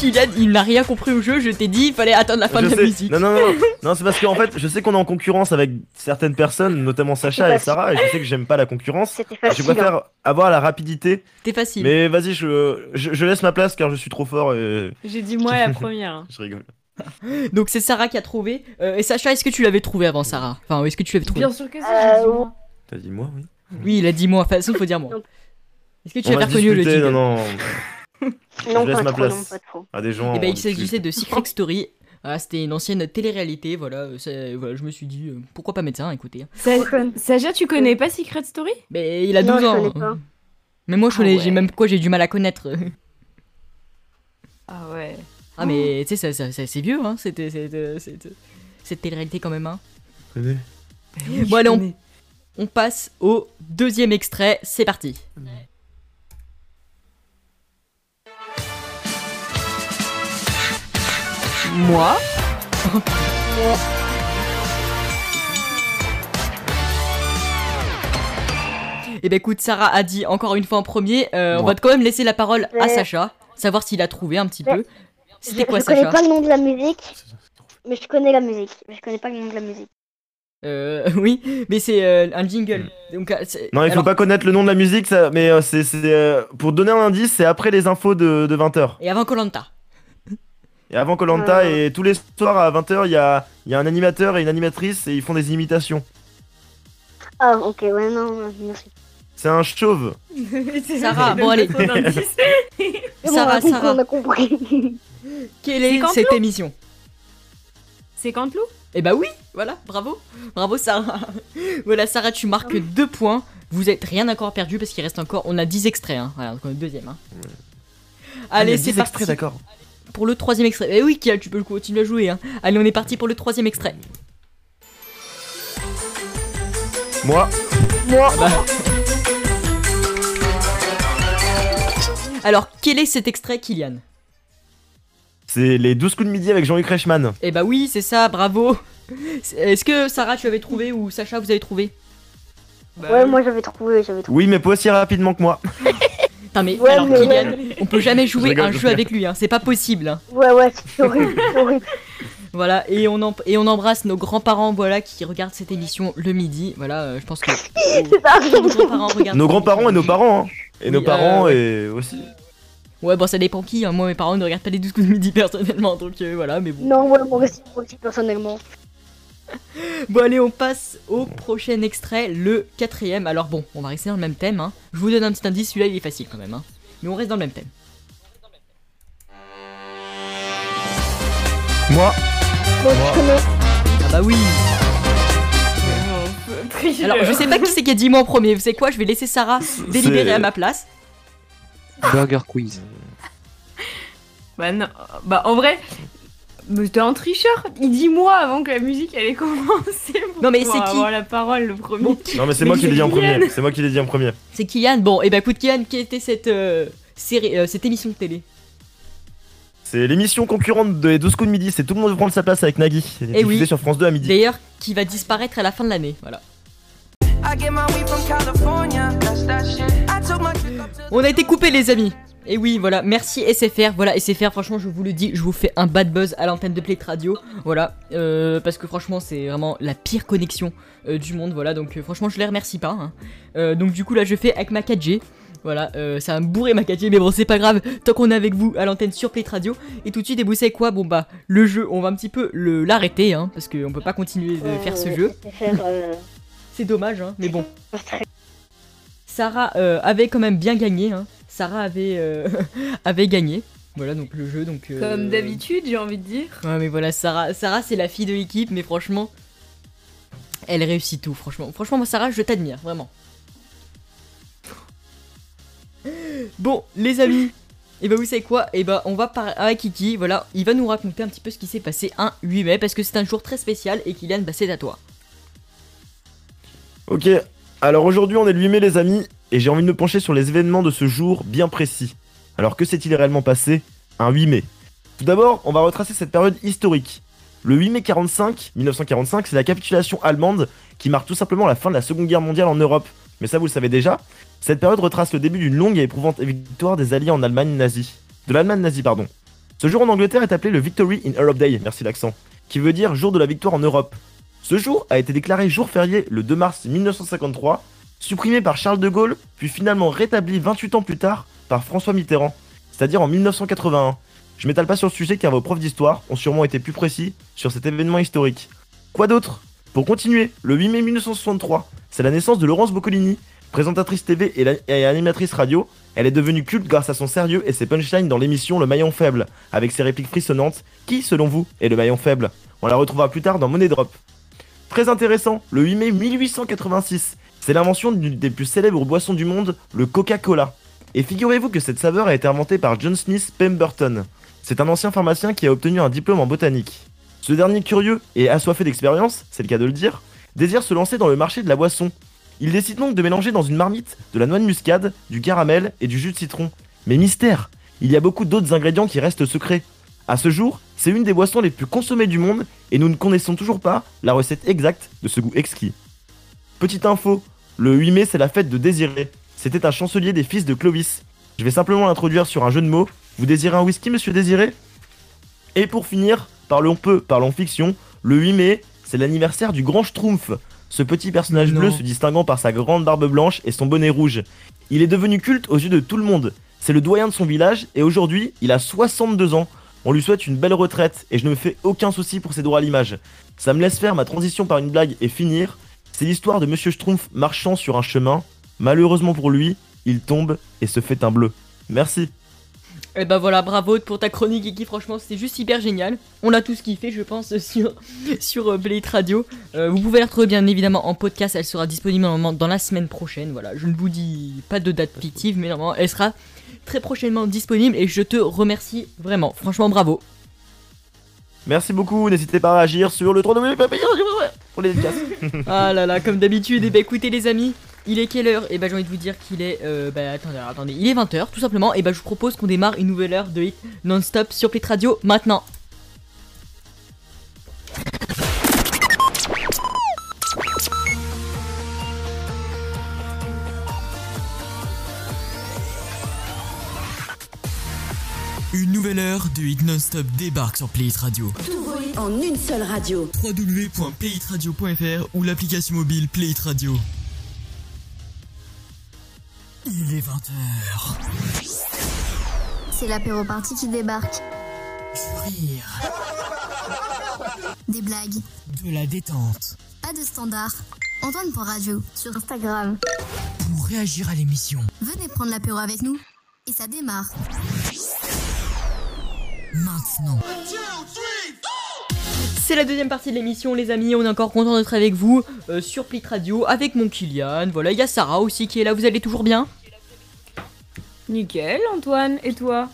Kylian, il n'a rien compris au jeu, je t'ai dit, il fallait attendre la fin Je de la musique. Non, non, non, non c'est parce qu'en fait, je sais qu'on est en concurrence avec certaines personnes, notamment Sacha et facile. Sarah, et je sais que j'aime pas la concurrence. C'était Je facile. préfère hein. avoir la rapidité. T'es facile. Mais vas-y, je, je, je laisse ma place car je suis trop fort et J'ai dit moi la première. hein. je rigole. Donc c'est Sarah qui a trouvé. Euh, et Sacha, est-ce que tu l'avais trouvé avant Sarah? Enfin, est-ce que tu l'avais trouvé? Bien sûr que ça, j'ai dit moi. T'as dit moi, oui. Oui, il a dit moi. Enfin, façon, faut dire moi. Est-ce que tu On as va reconnu le discuter, jingle? non, non. Non, je laisse pas ma trop, place non, pas trop. à des gens. Eh ben, on il s'agissait de Secret Story. Voilà, c'était une ancienne télé-réalité. Voilà, euh, c'est- voilà, je me suis dit, euh, pourquoi pas mettre ça, écoutez. Sa- Sacha, tu connais pas Secret Story? Mais il a Non, 12 je ans. connais pas. Mais moi, je Ah connais, ouais. j'ai même quoi, j'ai du mal à connaître. Ah ouais. Ah, mais tu sais, c'est vieux, hein, c'était, cette réalité quand même. Hein. Bon, allez, on, passe au deuxième extrait, c'est parti. Moi Et eh ben écoute, Sarah a dit encore une fois en premier, euh, on va quand même laisser la parole à Sacha, savoir s'il a trouvé un petit peu. Je, C'était quoi je connais Sacha pas le nom de la musique, mais je connais la musique. Mais je connais pas le nom de la musique. Euh, oui, mais c'est euh, un jingle. Donc, euh, c'est- Non, il faut alors- pas connaître le nom de la musique, ça, mais euh, c'est c'est, euh, pour donner un indice, c'est après les infos de, 20h. Et avant Colanta. Et avant Colanta, et tous les soirs à 20h, il y a, il y a un animateur et une animatrice et ils font des imitations. Ah, ok, ouais, non, merci. C'est un chauve. Sarah, bon allez. Sarah, on a compris, Sarah. on a compris. Quelle est cette émission C'est Canteloup Eh bah oui, voilà, bravo. Bravo Sarah. voilà, Sarah, tu marques deux points. Vous êtes rien encore perdu parce qu'il reste encore. On a 10 extraits, hein. Voilà, donc on est deuxième. Hein. Ah, Allez, a c'est 10 parti. extraits, d'accord. Pour le troisième extrait. Eh oui, Kial, tu peux continuer à jouer. Hein. Allez, on est parti pour le troisième extrait. Moi. Moi. Ah bah. Alors, quel est cet extrait, Kylian? C'est les 12 coups de midi avec Jean-Luc Reichmann. Eh bah oui, c'est ça, bravo. Est-ce que Sarah, tu avais trouvé ou Sacha, vous avez trouvé? Ouais, moi j'avais trouvé, j'avais trouvé. Oui, mais pas aussi rapidement que moi. Putain, mais Ouais, alors, mais- Kylian, on peut jamais jouer rigole, un je jeu rigole. avec lui, hein. c'est pas possible. hein. Ouais, ouais, c'est horrible, c'est horrible. Voilà, et on, et on embrasse nos grands-parents voilà, qui regardent cette émission le midi. Voilà, euh, je pense que C'est ça. nos grands-parents regardent. Nos grands-parents et nos parents. Hein. Et Oui, nos parents euh, et aussi. Ouais, bon, ça dépend qui. hein. Moi, mes parents ne regardent pas les 12 coups de midi personnellement, donc euh, voilà, mais bon. Non, ouais, moi aussi, moi aussi, personnellement. Bon, allez, on passe au prochain extrait, le quatrième. Alors, bon, on va rester dans le même thème. hein. Je vous donne un petit indice, celui-là il est facile quand même. hein. Mais on reste dans le même thème. Moi. Moi. Ah bah oui. Alors, je sais pas qui c'est qui a dit moi en premier. Vous savez quoi? Je vais laisser Sarah délibérer à ma place. Burger quiz. Bah non, bah en vrai, mais t'es un tricheur. Il dit moi avant que la musique elle ait commencé. pour Non, mais c'est qui avoir la parole le premier. Non, mais c'est moi qui l'ai dit en premier. C'est moi qui l'ai dit en premier. C'est Kylian. Bon, et bah écoute, Kylian, quelle était cette, euh, série, euh, cette émission de télé? C'est l'émission concurrente des 12 coups de midi. C'est tout le monde veut prendre sa place avec Nagui. C'est Eh diffusé oui. sur France 2 à midi. D'ailleurs, qui va disparaître à la fin de l'année. Voilà. On a été coupé, les amis. Et oui, voilà, merci SFR. Voilà, SFR, franchement, je vous le dis, je vous fais un bad buzz à l'antenne de Play Radio. Voilà, euh, parce que franchement, c'est vraiment la pire connexion euh, du monde. Voilà, donc euh, franchement, je les remercie pas. hein. Euh, donc, du coup, là, je fais avec ma 4G. Voilà, euh, c'est un bourré ma 4G, mais bon, c'est pas grave. Tant qu'on est avec vous à l'antenne sur Play Radio. Et tout de suite, et vous savez quoi? Bon, bah, le jeu, on va un petit peu le- l'arrêter, hein, parce qu'on peut pas continuer de faire ce Euh, jeu. C'est dommage, hein, mais bon. Sarah euh, avait quand même bien gagné. Hein. Sarah avait, euh, avait gagné. Voilà donc le jeu. Donc, euh, Comme d'habitude, j'ai envie de dire. Ouais, mais voilà, Sarah, Sarah c'est la fille de l'équipe, mais franchement, elle réussit tout. Franchement, franchement, moi, Sarah, je t'admire, vraiment. Bon, les amis. Et bah vous savez quoi? Et bah on va parler avec Kiki, voilà, il va nous raconter un petit peu ce qui s'est passé un 8 mai parce que c'est un jour très spécial et Kylian bah c'est à toi. Ok, alors aujourd'hui on est le 8 mai les amis, et j'ai envie de me pencher sur les événements de ce jour bien précis. Alors que s'est-il réellement passé un 8 mai? Tout d'abord, on va retracer cette période historique. Le 8 mai 45, 1945, c'est la capitulation allemande qui marque tout simplement la fin de la Seconde Guerre mondiale en Europe. Mais ça vous le savez déjà, cette période retrace le début d'une longue et éprouvante victoire des Alliés en Allemagne nazie. De l'Allemagne nazie, pardon. Ce jour en Angleterre est appelé le Victory in Europe Day, merci l'accent, qui veut dire jour de la victoire en Europe. Ce jour a été déclaré jour férié le 2 mars 1953, supprimé par Charles de Gaulle, puis finalement rétabli 28 ans plus tard par François Mitterrand, c'est-à-dire en 1981. Je m'étale pas sur le sujet car vos profs d'histoire ont sûrement été plus précis sur cet événement historique. Quoi d'autre? Pour continuer, le 8 mai 1963, c'est la naissance de Laurence Boccolini, présentatrice TV et, animatrice radio. Elle est devenue culte grâce à son sérieux et ses punchlines dans l'émission Le Maillon Faible, avec ses répliques frissonnantes. Qui, selon vous, est le maillon faible? On la retrouvera plus tard dans Money Drop. Très intéressant, le 8 mai 1886, c'est l'invention d'une des plus célèbres boissons du monde, le Coca-Cola. Et figurez-vous que cette saveur a été inventée par John Smith Pemberton. C'est un ancien pharmacien qui a obtenu un diplôme en botanique. Ce dernier curieux et assoiffé d'expérience, c'est le cas de le dire, désire se lancer dans le marché de la boisson. Il décide donc de mélanger dans une marmite de la noix de muscade, du caramel et du jus de citron. Mais mystère, il y a beaucoup d'autres ingrédients qui restent secrets. À ce jour, c'est une des boissons les plus consommées du monde et nous ne connaissons toujours pas la recette exacte de ce goût exquis. Petite info, Le 8 mai, c'est la fête de Désiré. C'était un chancelier des fils de Clovis. Je vais simplement l'introduire sur un jeu de mots. Vous désirez un whisky, monsieur Désiré? Et pour finir, parlons peu, parlons fiction. Le 8 mai, c'est l'anniversaire du grand Schtroumpf. Ce petit personnage Non. bleu se distinguant par sa grande barbe blanche et son bonnet rouge. Il est devenu culte aux yeux de tout le monde. C'est le doyen de son village et aujourd'hui, il a 62 ans. On lui souhaite une belle retraite et je ne me fais aucun souci pour ses droits à l'image. Ça me laisse faire ma transition par une blague et finir. C'est l'histoire de Monsieur Schtroumpf marchant sur un chemin. Malheureusement pour lui, il tombe et se fait un bleu. Merci. Et bah voilà, bravo pour ta chronique, Kiki. Franchement, c'était juste hyper génial. On a tous kiffé, je pense, sur, sur euh, Blade Radio. Euh, vous pouvez la retrouver bien évidemment en podcast. Elle sera disponible normalement dans la semaine prochaine. Voilà, je ne vous dis pas de date fictive, mais normalement, elle sera très prochainement disponible. Et je te remercie vraiment. Franchement, bravo. Merci beaucoup, n'hésitez pas à réagir sur le 3 pour les dédicaces. Ah là là, comme d'habitude, et bah écoutez les amis, il est quelle heure Et bah j'ai envie de vous dire qu'il est... Euh, bah attendez, attendez, il est 20h tout simplement, et bah je vous propose qu'on démarre une nouvelle heure de hit non-stop sur Pit Radio maintenant. Une nouvelle heure de hit non-stop débarque sur Playit Radio. Tout en une seule radio. www.playitradio.fr ou l'application mobile Playit Radio. Il est 20h. C'est l'apéro party qui débarque. Du rire, Des blagues. de la détente. Pas de standard. Antoine pour radio. Sur Instagram. Pour réagir à l'émission. Venez prendre l'apéro avec nous. Et ça démarre. Maintenant. C'est la deuxième partie de l'émission les amis, on est encore content d'être avec vous euh, sur Plit Radio avec mon Kylian. Voilà, il y a Sarah aussi qui est là, vous allez toujours bien? Nickel, Antoine. Et toi?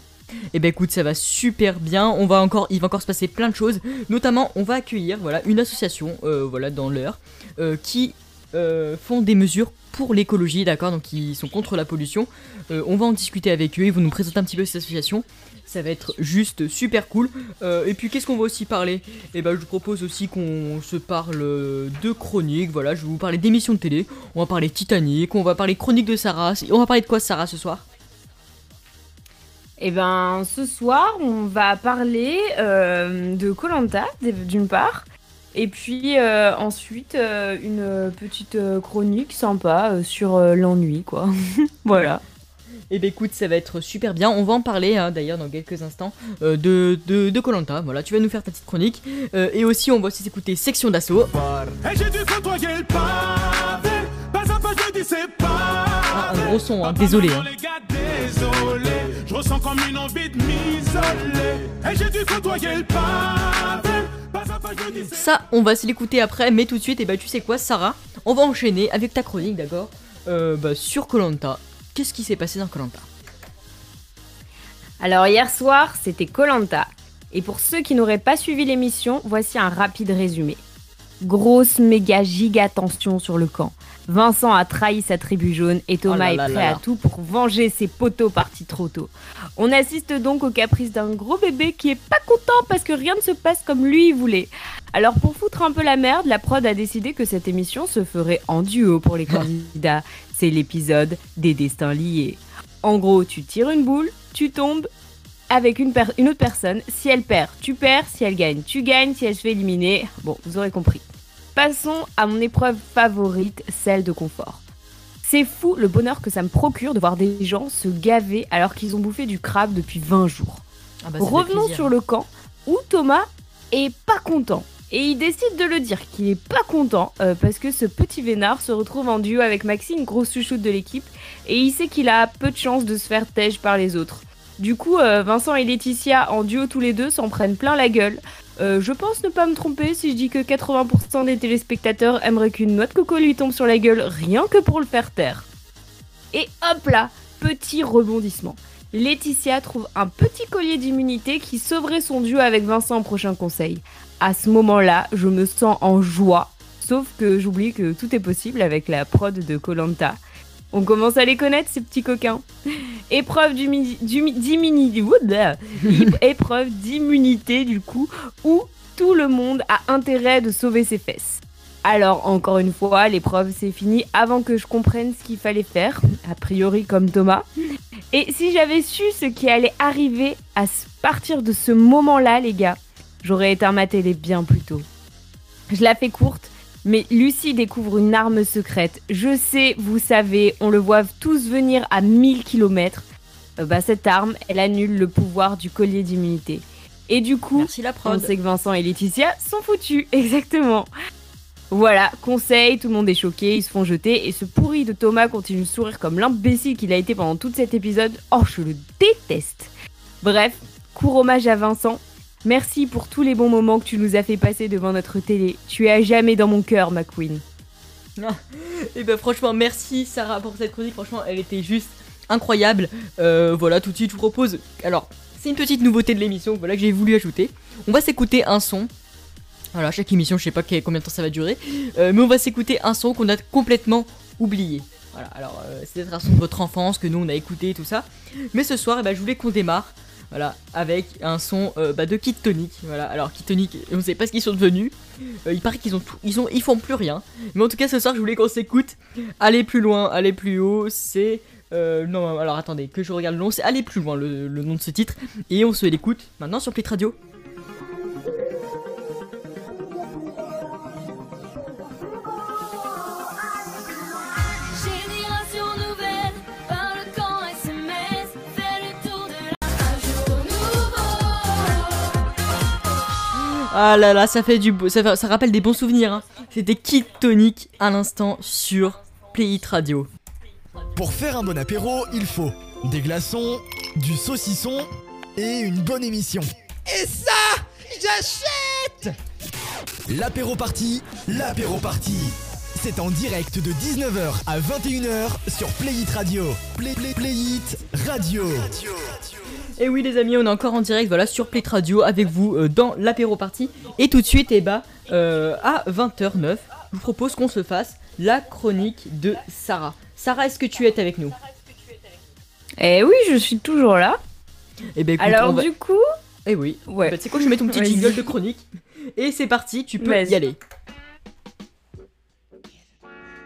Eh ben écoute, ça va super bien. On va encore, il va encore se passer plein de choses. Notamment, on va accueillir voilà une association, euh, voilà dans l'heure, euh, qui euh, font des mesures pour l'écologie, d'accord? Donc ils sont contre la pollution. On va en discuter avec eux. Ils vont nous présenter un petit peu cette association. Ça va être juste super cool. Euh, et puis qu'est-ce qu'on va aussi parler? Eh ben je vous propose aussi qu'on se parle de chroniques. Voilà, je vais vous parler d'émissions de télé. On va parler Titanic. On va parler chronique de Sarah. On va parler de quoi Sarah ce soir? Eh ben, ce soir, on va parler euh, de Colanta d'une part, et puis euh, ensuite euh, une petite euh, chronique sympa euh, sur euh, l'ennui, quoi. voilà. Eh ben écoute, ça va être super bien. On va en parler hein, d'ailleurs dans quelques instants euh, de de Colanta. Voilà, tu vas nous faire ta petite chronique. Euh, et aussi, on va aussi écouter Section d'assaut. Et j'ai dû côtoyer le pavé. Pas à pas, je dis c'est pas. Ah, un gros son, hein, désolé. hein. Les gars, désolé. Je ressens comme une envie de m'isoler. Et j'ai dû côtoyer le pavé. Pas à pas, je dis c'est Ça, on va se l'écouter après, mais tout de suite, et bah tu sais quoi, Sarah, on va enchaîner avec ta chronique, d'accord? Euh, bah, Sur Colanta. Qu'est-ce qui s'est passé dans Colanta? Alors hier soir, c'était Colanta. Et pour ceux qui n'auraient pas suivi l'émission, voici un rapide résumé. Grosse méga giga tension sur le camp. Vincent a trahi sa tribu jaune et Thomas Oh là est prêt là à tout pour venger ses poteaux partis trop tôt. On assiste donc au caprice d'un gros bébé qui est pas content parce que rien ne se passe comme lui il voulait. Alors pour foutre un peu la merde, la prod a décidé que cette émission se ferait en duo pour les candidats. C'est l'épisode des destins liés. En gros, tu tires une boule, tu tombes avec une, autre personne. Si elle perd, tu perds. Si elle gagne, tu gagnes. Si elle se fait éliminer, bon, vous aurez compris. Passons à mon épreuve favorite, celle de confort. C'est fou le bonheur que ça me procure de voir des gens se gaver alors qu'ils ont bouffé du crabe depuis 20 jours. Ah bah, Revenons sur le camp où Thomas est pas content. Et il décide de le dire qu'il est pas content euh, parce que ce petit vénard se retrouve en duo avec Maxime, grosse chouchoute de l'équipe, et il sait qu'il a peu de chances de se faire tège par les autres. Du coup, euh, Vincent et Laetitia en duo tous les deux s'en prennent plein la gueule. Euh, je pense ne pas me tromper si je dis que 80% des téléspectateurs aimeraient qu'une noix de coco lui tombe sur la gueule rien que pour le faire taire. Et hop là, petit rebondissement. Laetitia trouve un petit collier d'immunité qui sauverait son duo avec Vincent au prochain conseil. À ce moment-là, je me sens en joie, sauf que j'oublie que tout est possible avec la prod de Colanta. On commence à les connaître ces petits coquins. Épreuve d'immunité, Ouah, épreuve d'immunité du coup, où tout le monde a intérêt de sauver ses fesses. Alors, encore une fois, l'épreuve s'est finie avant que je comprenne ce qu'il fallait faire, a priori comme Thomas. Et si j'avais su ce qui allait arriver à partir de ce moment-là, les gars, j'aurais éteint ma télé bien plus tôt. Je la fais courte, mais Lucie découvre une arme secrète. Je sais, vous savez, on le voit tous venir à 1000 km. bah, cette arme, elle annule le pouvoir du collier d'immunité. Et du coup, on sait que Vincent et Laetitia sont foutus, exactement. Voilà, conseil, tout le monde est choqué, ils se font jeter, et ce pourri de Thomas continue de sourire comme l'imbécile qu'il a été pendant tout cet épisode. Oh, je le déteste Bref, court hommage à Vincent. Merci pour tous les bons moments que tu nous as fait passer devant notre télé. Tu es à jamais dans mon cœur, ma queen. Et ben franchement, merci Sarah pour cette chronique. Franchement, elle était juste incroyable. Euh, voilà, tout de suite, je vous propose. Alors, c'est une petite nouveauté de l'émission voilà, que j'ai voulu ajouter. On va s'écouter un son. Voilà, chaque émission, je sais pas combien de temps ça va durer. Euh, mais on va s'écouter un son qu'on a complètement oublié. Voilà, alors euh, c'est peut-être un son de votre enfance que nous on a écouté tout ça. Mais ce soir, eh ben, je voulais qu'on démarre. Voilà, avec un son euh, bah, de Kid Tonic. Voilà, alors Kid Tonic, on sait pas ce qu'ils sont devenus. Euh, il paraît qu'ils ont tout, ils ont, font plus rien. Mais en tout cas, ce soir, je voulais qu'on s'écoute. Aller plus loin, aller plus haut, c'est. euh, non, alors attendez, que je regarde le nom, c'est Aller plus loin le, le nom de ce titre. Et on se l'écoute maintenant sur Plit Radio. Ah là là, ça fait du beau, ça, rappelle des bons souvenirs. hein. C'était Kid Tonic à l'instant sur Play It Radio. Pour faire un bon apéro, il faut des glaçons, du saucisson et une bonne émission. Et ça, j'achète L'apéro party, l'apéro party. C'est en direct de 19h à 21h sur Play It Radio. Play, play It Radio. Et oui les amis, on est encore en direct voilà sur Play It Radio avec vous euh, dans l'apéro party. Et tout de suite, et bah euh, à 20h09, je vous propose qu'on se fasse la chronique de Sarah. Sarah, est-ce que tu es avec nous? Eh oui, je suis toujours là. Et ben écoute, Alors va- du coup, Eh oui. Ouais. Bah, tu sais quoi, je mets ton petit jingle de chronique. Et c'est parti, tu peux y aller.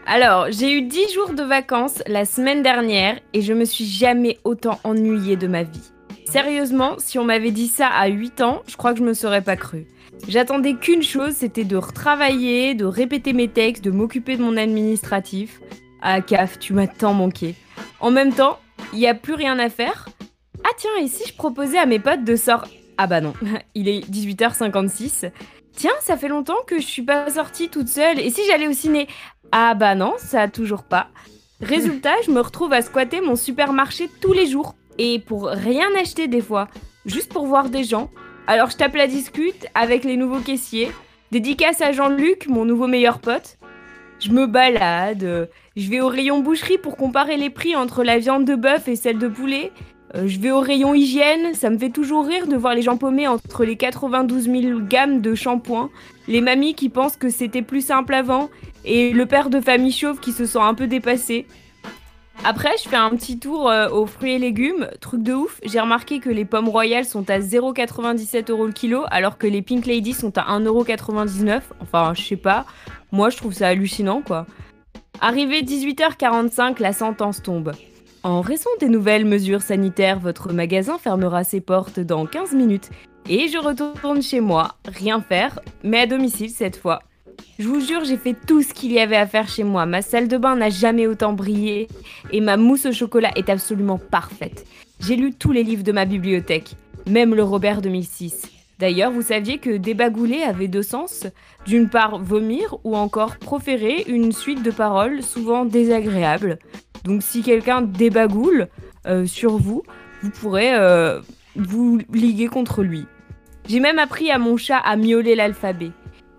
Alors, j'ai eu 10 jours de vacances la semaine dernière et je me suis jamais autant ennuyée de ma vie. Sérieusement, si on m'avait dit ça à 8 ans, je crois que je me serais pas cru. J'attendais qu'une chose, c'était de retravailler, de répéter mes textes, de m'occuper de mon administratif. Ah, CAF, tu m'as tant manqué. En même temps, il y a plus rien à faire. Ah tiens, et si je proposais à mes potes de sortir... Ah bah non, il est 18h56. Tiens, ça fait longtemps que je suis pas sortie toute seule. Et si j'allais au ciné? Ah bah non, ça a toujours pas. Résultat, je me retrouve à squatter mon supermarché tous les jours. Et pour rien acheter des fois. Juste pour voir des gens. Alors je tape la discute avec les nouveaux caissiers. Dédicace à Jean-Luc, mon nouveau meilleur pote. Je me balade. euh, Je vais au rayon boucherie pour comparer les prix entre la viande de bœuf et celle de poulet. Euh, je vais au rayon hygiène, ça me fait toujours rire de voir les gens paumés entre les 92 000 gammes de shampoing, les mamies qui pensent que c'était plus simple avant, et le père de famille chauve qui se sent un peu dépassé. Après, je fais un petit tour euh, aux fruits et légumes. Truc de ouf, j'ai remarqué que les pommes royales sont à 0,97 euros le kilo, alors que les Pink Lady sont à 1,99€. Enfin, je sais pas. Moi, je trouve ça hallucinant, quoi. Arrivé 18h45, la sentence tombe. En raison des nouvelles mesures sanitaires, votre magasin fermera ses portes dans 15 minutes. Et je retourne chez moi, rien faire, mais à domicile cette fois. Je vous jure, j'ai fait tout ce qu'il y avait à faire chez moi. Ma salle de bain n'a jamais autant brillé et ma mousse au chocolat est absolument parfaite. J'ai lu tous les livres de ma bibliothèque, même le Robert 2006. D'ailleurs, vous saviez que débagouler avait deux sens D'une part, vomir ou encore proférer une suite de paroles souvent désagréables. Donc si quelqu'un débagoule euh, sur vous, vous pourrez euh, vous liguer contre lui. J'ai même appris à mon chat à miauler l'alphabet.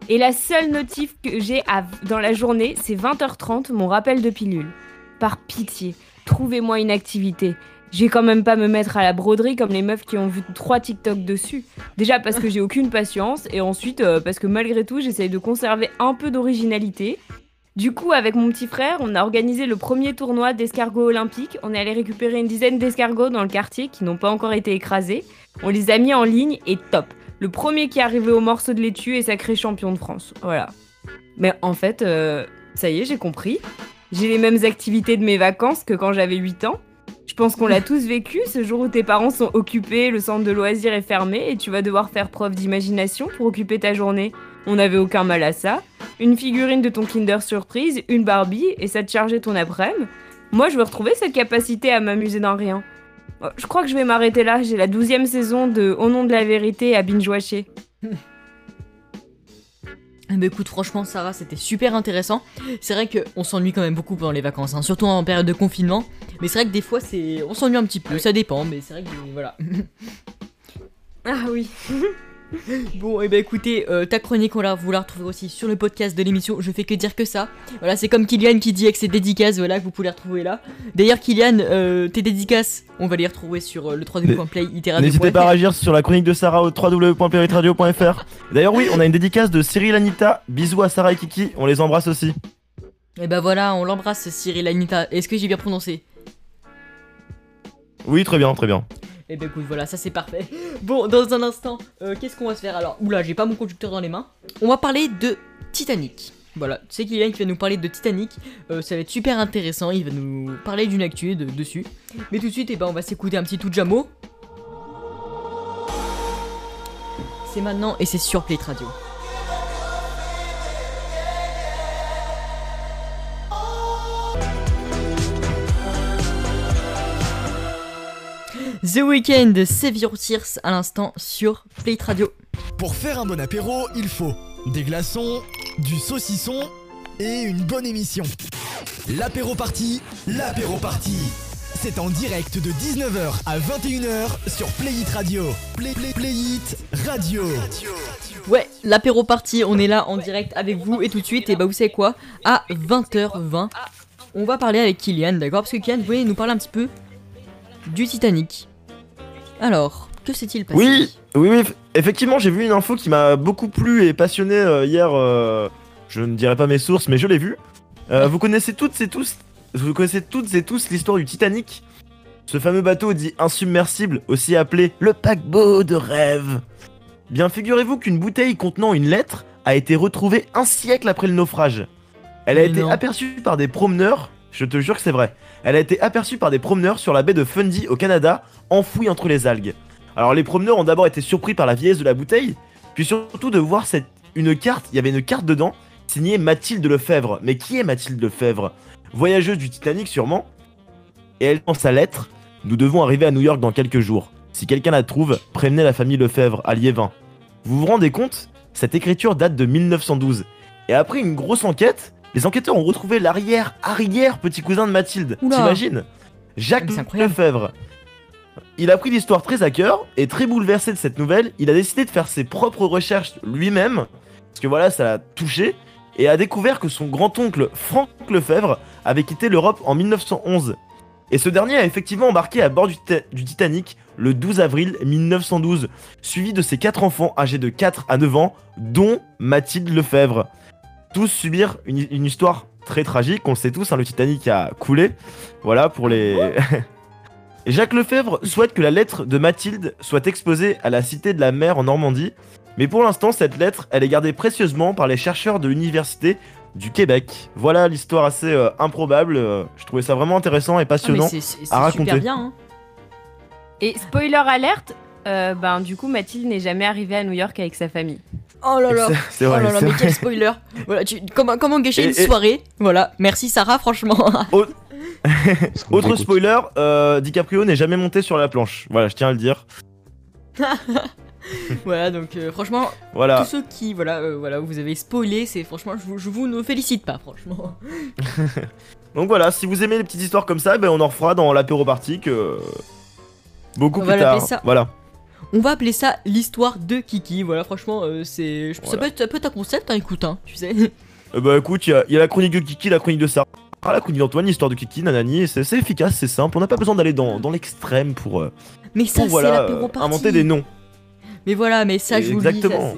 Et la seule notif que j'ai dans la journée, c'est 20h30, mon rappel de pilule. Par pitié, trouvez-moi une activité. Je vais quand même pas me mettre à la broderie comme les meufs qui ont vu trois TikTok dessus. Déjà parce que j'ai aucune patience et ensuite euh, parce que malgré tout j'essaye de conserver un peu d'originalité. Du coup, avec mon petit frère, on a organisé le premier tournoi d'escargots olympiques. On est allé récupérer une dizaine d'escargots dans le quartier qui n'ont pas encore été écrasés. On les a mis en ligne et top. Le premier qui est arrivé au morceau de laitue est sacré champion de France. Voilà. Mais en fait, euh, ça y est, j'ai compris. J'ai les mêmes activités de mes vacances que quand j'avais 8 ans. Je pense qu'on l'a tous vécu, ce jour où tes parents sont occupés, le centre de loisirs est fermé et tu vas devoir faire preuve d'imagination pour occuper ta journée. On n'avait aucun mal à ça. Une figurine de ton Kinder Surprise, une Barbie et ça te chargeait ton après-midi. Moi, je veux retrouver cette capacité à m'amuser dans rien. Oh, Je crois que je vais m'arrêter là. J'ai la douzième saison de Au nom de la vérité à binge-watcher. Eh ben écoute, franchement, Sarah, c'était super intéressant. C'est vrai qu'on s'ennuie quand même beaucoup pendant les vacances, hein, surtout en période de confinement. Mais c'est vrai que des fois, c'est, on s'ennuie un petit peu, ça dépend, mais c'est vrai que voilà. ah oui. bon, et ben écoutez, euh, ta chronique, on la, vous la retrouvez aussi sur le podcast de l'émission. Je fais que dire que ça. Voilà, c'est comme Kylian qui dit avec ses dédicaces, voilà, que vous pouvez les retrouver là. D'ailleurs, Kylian, euh, tes dédicaces, on va les retrouver sur euh, le www.play.iteradio.fr. N'hésitez pas à réagir sur la chronique de Sarah au www.peritradio.fr. D'ailleurs, oui, on a une dédicace de Cyril Anita. Bisous à Sarah et Kiki, on les embrasse aussi. Et ben voilà, on l'embrasse, Cyril Anita. Est-ce que j'ai bien prononcé? Oui, très bien, très bien. Et ben écoute, voilà, ça c'est parfait. Bon, dans un instant, euh, qu'est-ce qu'on va se faire alors? Oula, j'ai pas mon conducteur dans les mains. On va parler de Titanic. Voilà, c'est Kylian qui va nous parler de Titanic. Euh, ça va être super intéressant. Il va nous parler d'une actu de- dessus. Mais tout de suite, eh ben, on va s'écouter un petit tout jamo. C'est maintenant et c'est sur Play Radio. The Weeknd, Save Your Tears à l'instant sur Play Radio. Pour faire un bon apéro, il faut des glaçons, du saucisson et une bonne émission. L'apéro party, l'apéro party. C'est en direct de 19h à 21h sur Playit Radio. Play, play, Playit Radio. Ouais, l'apéro party, on est là en direct avec vous et tout de suite, et bah vous savez quoi? À 20h20, on va parler avec Kylian, d'accord? Parce que Kylian, vous voulez nous parler un petit peu du Titanic. Alors, que s'est-il passé Oui, oui, oui, eff- effectivement, j'ai vu une info qui m'a beaucoup plu et passionné euh, hier. euh, je ne dirai pas mes sources, mais je l'ai vu. Euh, vous connaissez toutes et tous, vous connaissez toutes et tous l'histoire du Titanic, ce fameux bateau dit insubmersible, aussi appelé le paquebot de rêve. Bien, figurez-vous qu'une bouteille contenant une lettre a été retrouvée un siècle après le naufrage. Elle a Mais été non. aperçue par des promeneurs. Je te jure que c'est vrai. Elle a été aperçue par des promeneurs sur la baie de Fundy au Canada, enfouie entre les algues. Alors les promeneurs ont d'abord été surpris par la vieillesse de la bouteille, puis surtout de voir cette une carte, il y avait une carte dedans, signée Mathilde Lefebvre. Mais qui est Mathilde Lefebvre? Voyageuse du Titanic sûrement. Et elle dans sa lettre, nous devons arriver à New York dans quelques jours. Si quelqu'un la trouve, prévenez la famille Lefebvre à Liévin. Vous vous rendez compte? Cette écriture date de 1912. Et après une grosse enquête, les enquêteurs ont retrouvé l'arrière-arrière petit cousin de Mathilde. T'imagines? Jacques incroyable. Lefebvre. Il a pris l'histoire très à cœur et très bouleversé de cette nouvelle, il a décidé de faire ses propres recherches lui-même, parce que voilà, ça l'a touché, et a découvert que son grand-oncle Franck Lefebvre avait quitté l'Europe en 1911. Et ce dernier a effectivement embarqué à bord du Titanic le 12 avril 1912, suivi de ses quatre enfants âgés de 4 à 9 ans, dont Mathilde Lefebvre. Tous subirent une, une histoire très tragique, on le sait tous, hein, le Titanic a coulé. Voilà pour les... Jacques Lefebvre souhaite que la lettre de Mathilde soit exposée à la Cité de la Mer en Normandie, mais pour l'instant, cette lettre, elle est gardée précieusement par les chercheurs de l'Université du Québec. Voilà l'histoire assez euh, improbable. euh, je trouvais ça vraiment intéressant et Ah, mais passionnant c'est- c'est- à raconter. super bien, hein. Et spoiler alerte, euh, ben du coup Mathilde n'est jamais arrivée à New York avec sa famille. Oh là là, C'est- c'est vrai, oh là là, mais vrai. quel spoiler Voilà, tu, comment, comment gâcher Et- une et- soirée Voilà, merci Sarah, franchement. Autre spoiler, euh, DiCaprio n'est jamais monté sur la planche. Voilà, je tiens à le dire. voilà, donc euh, franchement, Voilà. tous ceux qui, voilà, euh, voilà, vous avez spoilé, c'est franchement, je vous, je vous ne félicite pas, franchement. Donc voilà, si vous aimez les petites histoires comme ça, ben on en refera dans l'apéro party que beaucoup On plus va tard. ça. Voilà. On va appeler ça l'histoire de Kiki. Voilà, franchement, euh, c'est, ça peut être, ça peut être un concept, hein, écoute, hein, tu sais. Euh, bah écoute, il y, a- il y a la chronique de Kiki, la chronique de Sarah, la chronique d'Antoine, l'histoire de Kiki, nanani, c'est efficace, c'est simple, on n'a pas besoin d'aller dans, dans l'extrême pour, euh, Mais ça, pour c'est voilà, inventer des noms. Mais voilà, mais ça, je vous le dis, Exactement.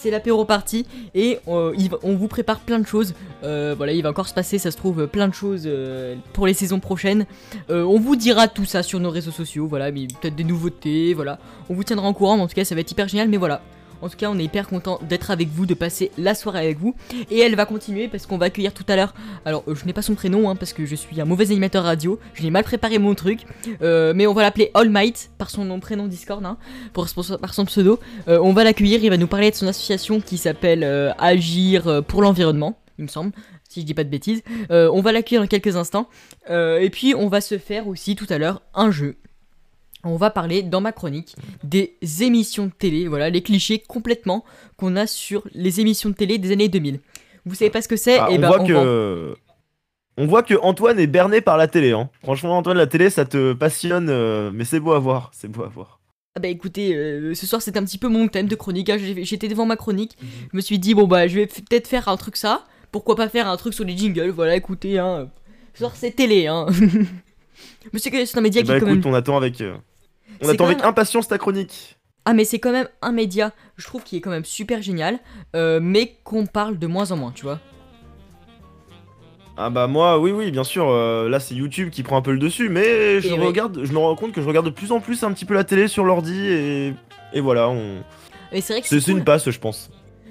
C'est- l'apéro party et euh, on vous prépare plein de choses. Euh, voilà, il va encore se passer, ça se trouve, plein de choses euh, pour les saisons prochaines. Euh, on vous dira tout ça sur nos réseaux sociaux, voilà, mais peut-être des nouveautés, voilà. On vous tiendra en courant, mais en tout cas, ça va être hyper génial. Mais voilà, En tout cas, on est hyper content d'être avec vous, de passer la soirée avec vous. Et elle va continuer parce qu'on va accueillir tout à l'heure. Alors, euh, je n'ai pas son prénom hein, parce que je suis un mauvais animateur radio. Je n'ai mal préparé mon truc. Euh, mais on va l'appeler All Might par son nom, prénom Discord, hein, pour, par son pseudo. Euh, on va l'accueillir. Il va nous parler de son association qui s'appelle Agir pour l'environnement, il me semble. Si je dis pas de bêtises, on va l'accueillir dans quelques instants. Et puis on va se faire aussi tout à l'heure un jeu. On va parler dans ma chronique des émissions de télé, voilà, les clichés complètement qu'on a sur les émissions de télé des années 2000. Vous savez pas ce que c'est? Ah, Et on, ben voit on que... va- on voit que Antoine est berné par la télé. Hein. Franchement, Antoine, la télé, ça te passionne, euh, mais c'est beau à voir. C'est beau à voir. Ah bah écoutez, euh, ce soir c'était un petit peu mon thème de chronique. hein. J'ai- J'étais devant ma chronique, je me suis dit bon bah je vais peut-être faire un truc ça. Pourquoi pas faire un truc sur les jingles? Voilà, écoutez, hein. Ce soir c'est télé, hein. mais c'est un média Eh qui est quand écoute, même. on attend avec, euh, on C'est attend quand avec même- impatience ta chronique. Ah mais c'est quand même un média, je trouve qui est quand même super génial, euh, mais qu'on parle de moins en moins, tu vois. Ah bah moi, oui, oui, bien sûr. euh, là, c'est YouTube qui prend un peu le dessus, mais je Et oui. regarde, je me rends compte que je regarde de plus en plus un petit peu la télé sur l'ordi et et voilà, on. C'est une passe, je pense.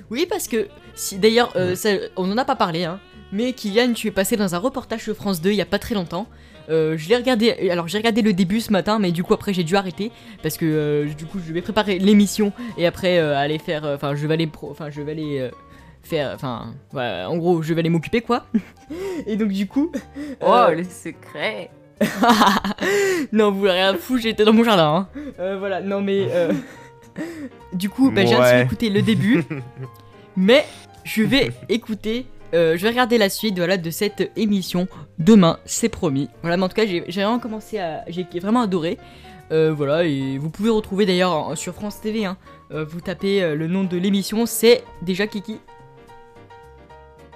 Oui, parce que, si, d'ailleurs, euh, on en a pas parlé, hein, mais Kylian, tu es passé dans un reportage sur France 2 il y a pas très longtemps. Euh, je l'ai regardé, alors j'ai regardé le début ce matin, mais du coup après j'ai dû arrêter parce que euh, du coup je vais préparer l'émission et après euh, aller faire, euh, enfin je vais aller, pro- enfin je vais aller euh, faire, enfin voilà, en gros je vais aller m'occuper quoi. et donc du coup. Oh, le secret. non, vous rien fou, j'étais dans mon jardin. hein. Euh, voilà, non mais. euh, du coup, bah, j'ai Ouais. ainsi écouté le début. mais je vais écouter. Euh, je vais regarder la suite de cette émission demain, c'est promis. Voilà, mais en tout cas, j'ai vraiment commencé à. J'ai vraiment adoré. Euh, voilà, et vous pouvez retrouver d'ailleurs sur France TV. hein, euh, vous tapez le nom de l'émission, c'est déjà Kiki.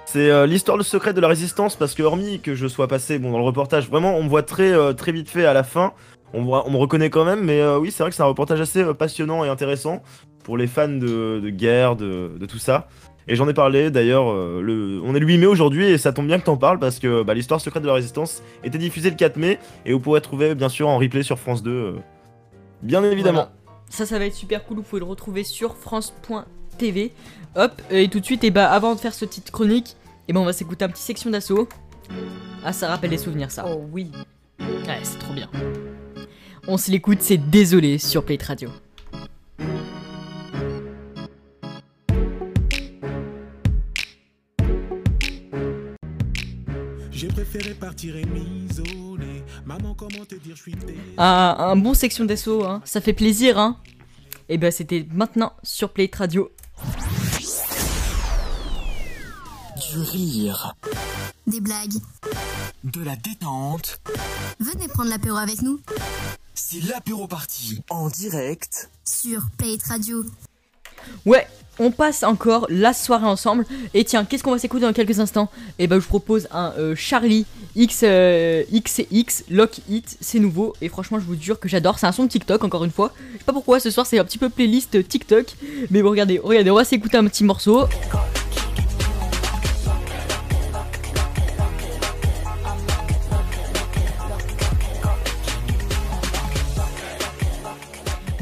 C'est l'histoire le secret de la résistance parce que hormis que je sois passé bon dans le reportage, vraiment on me voit très très vite fait à la fin. On, me reconnaît quand même, mais oui c'est vrai que c'est un reportage assez passionnant et intéressant pour les fans de, guerre, de tout ça. Et j'en ai parlé d'ailleurs, euh, le... on est le 8 mai aujourd'hui et ça tombe bien que t'en parles parce que bah, l'histoire secrète de la résistance était diffusée le 4 mai et vous pourrez trouver bien sûr en replay sur France 2, euh, bien évidemment. Voilà. Ça, ça va être super cool. Vous pouvez le retrouver sur France.tv. Hop, et tout de suite, et bah avant de faire ce petite chronique, et ben on va s'écouter un petit section d'assaut. Ah, ça rappelle les souvenirs, ça. Oh oui. Ouais, c'est trop bien. On se l'écoute, c'est désolé sur Play Radio. Ah, un bon section d'assaut, hein. Ça fait plaisir, hein. Et bah c'était maintenant sur Play Radio. Du rire, Des blagues. de la détente. Venez prendre l'apéro avec nous C'est l'apéro party en direct. sur Play Radio. Ouais, on passe encore la soirée ensemble. Et tiens, qu'est-ce qu'on va s'écouter dans quelques instants? Et bah, je vous propose un euh, Charlie X, euh, X et X Lock It. C'est nouveau et franchement, je vous jure que j'adore. C'est un son TikTok, encore une fois. Je sais pas pourquoi ce soir, c'est un petit peu playlist TikTok. Mais bon, regardez, regardez, on va s'écouter un petit morceau.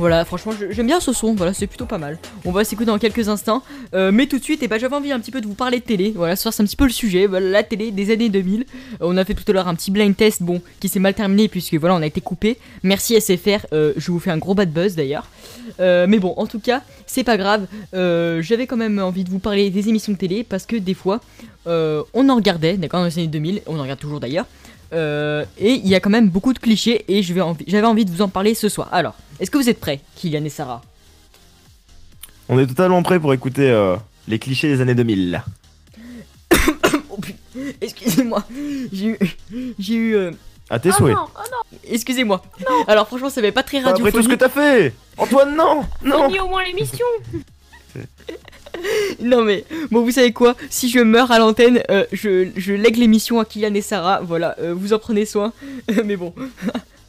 Voilà, franchement, j'aime bien ce son, voilà, c'est plutôt pas mal. On va s'écouter dans quelques instants. Euh, mais tout de suite, et bah, j'avais envie un petit peu de vous parler de télé. Voilà, ce soir, c'est un petit peu le sujet. Voilà, la télé des années 2000. Euh, on a fait tout à l'heure un petit blind test, bon, qui s'est mal terminé, puisque voilà, on a été coupé. Merci SFR, euh, je vous fais un gros bad buzz d'ailleurs. Euh, mais bon, en tout cas, c'est pas grave. J'avais quand même envie de vous parler des émissions de télé, parce que des fois, on en regardait, d'accord, dans les années 2000, on en regarde toujours d'ailleurs. Et il y a quand même beaucoup de clichés et j'avais envie de vous en parler ce soir. Alors, est-ce que vous êtes prêts, Kylian et Sarah? On est totalement prêt pour écouter euh, les clichés des années 2000. Excusez-moi, j'ai eu. J'ai eu. euh, À tes souhaits. Excusez-moi. Alors, franchement, ça va pas très Pas Après tout ce que t'as fait Antoine, non Non Finis au moins l'émission. Non, mais bon, vous savez quoi? Si je meurs à l'antenne, euh, je, je lègue l'émission à Kylian et Sarah. Voilà, euh, vous en prenez soin. mais bon.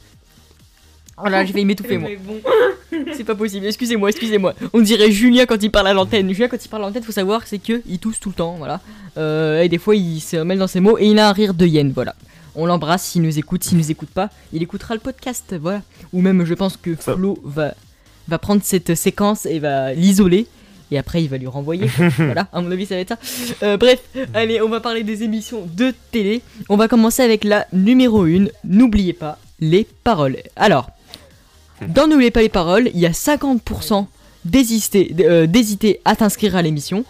Voilà, je vais m'étouffer moi. Bon. C'est pas possible, excusez-moi, excusez-moi. On dirait Julien quand il parle à l'antenne. Julien quand il parle à l'antenne, faut savoir, c'est que il tousse tout le temps, voilà. Euh, et des fois, il se mêle dans ses mots et il a un rire de hyène, voilà. On l'embrasse s'il nous écoute, s'il nous écoute pas, il écoutera le podcast, voilà. Ou même, je pense que Flo va, va prendre cette séquence et va l'isoler et après il va lui renvoyer. voilà, à mon avis ça va être ça. Euh, bref, allez, on va parler des émissions de télé. On va commencer avec la numéro 1. N'oubliez pas les paroles. Alors, dans N'oubliez pas les paroles, il y a 50% d'hésiter euh, d'hésiter à t'inscrire à l'émission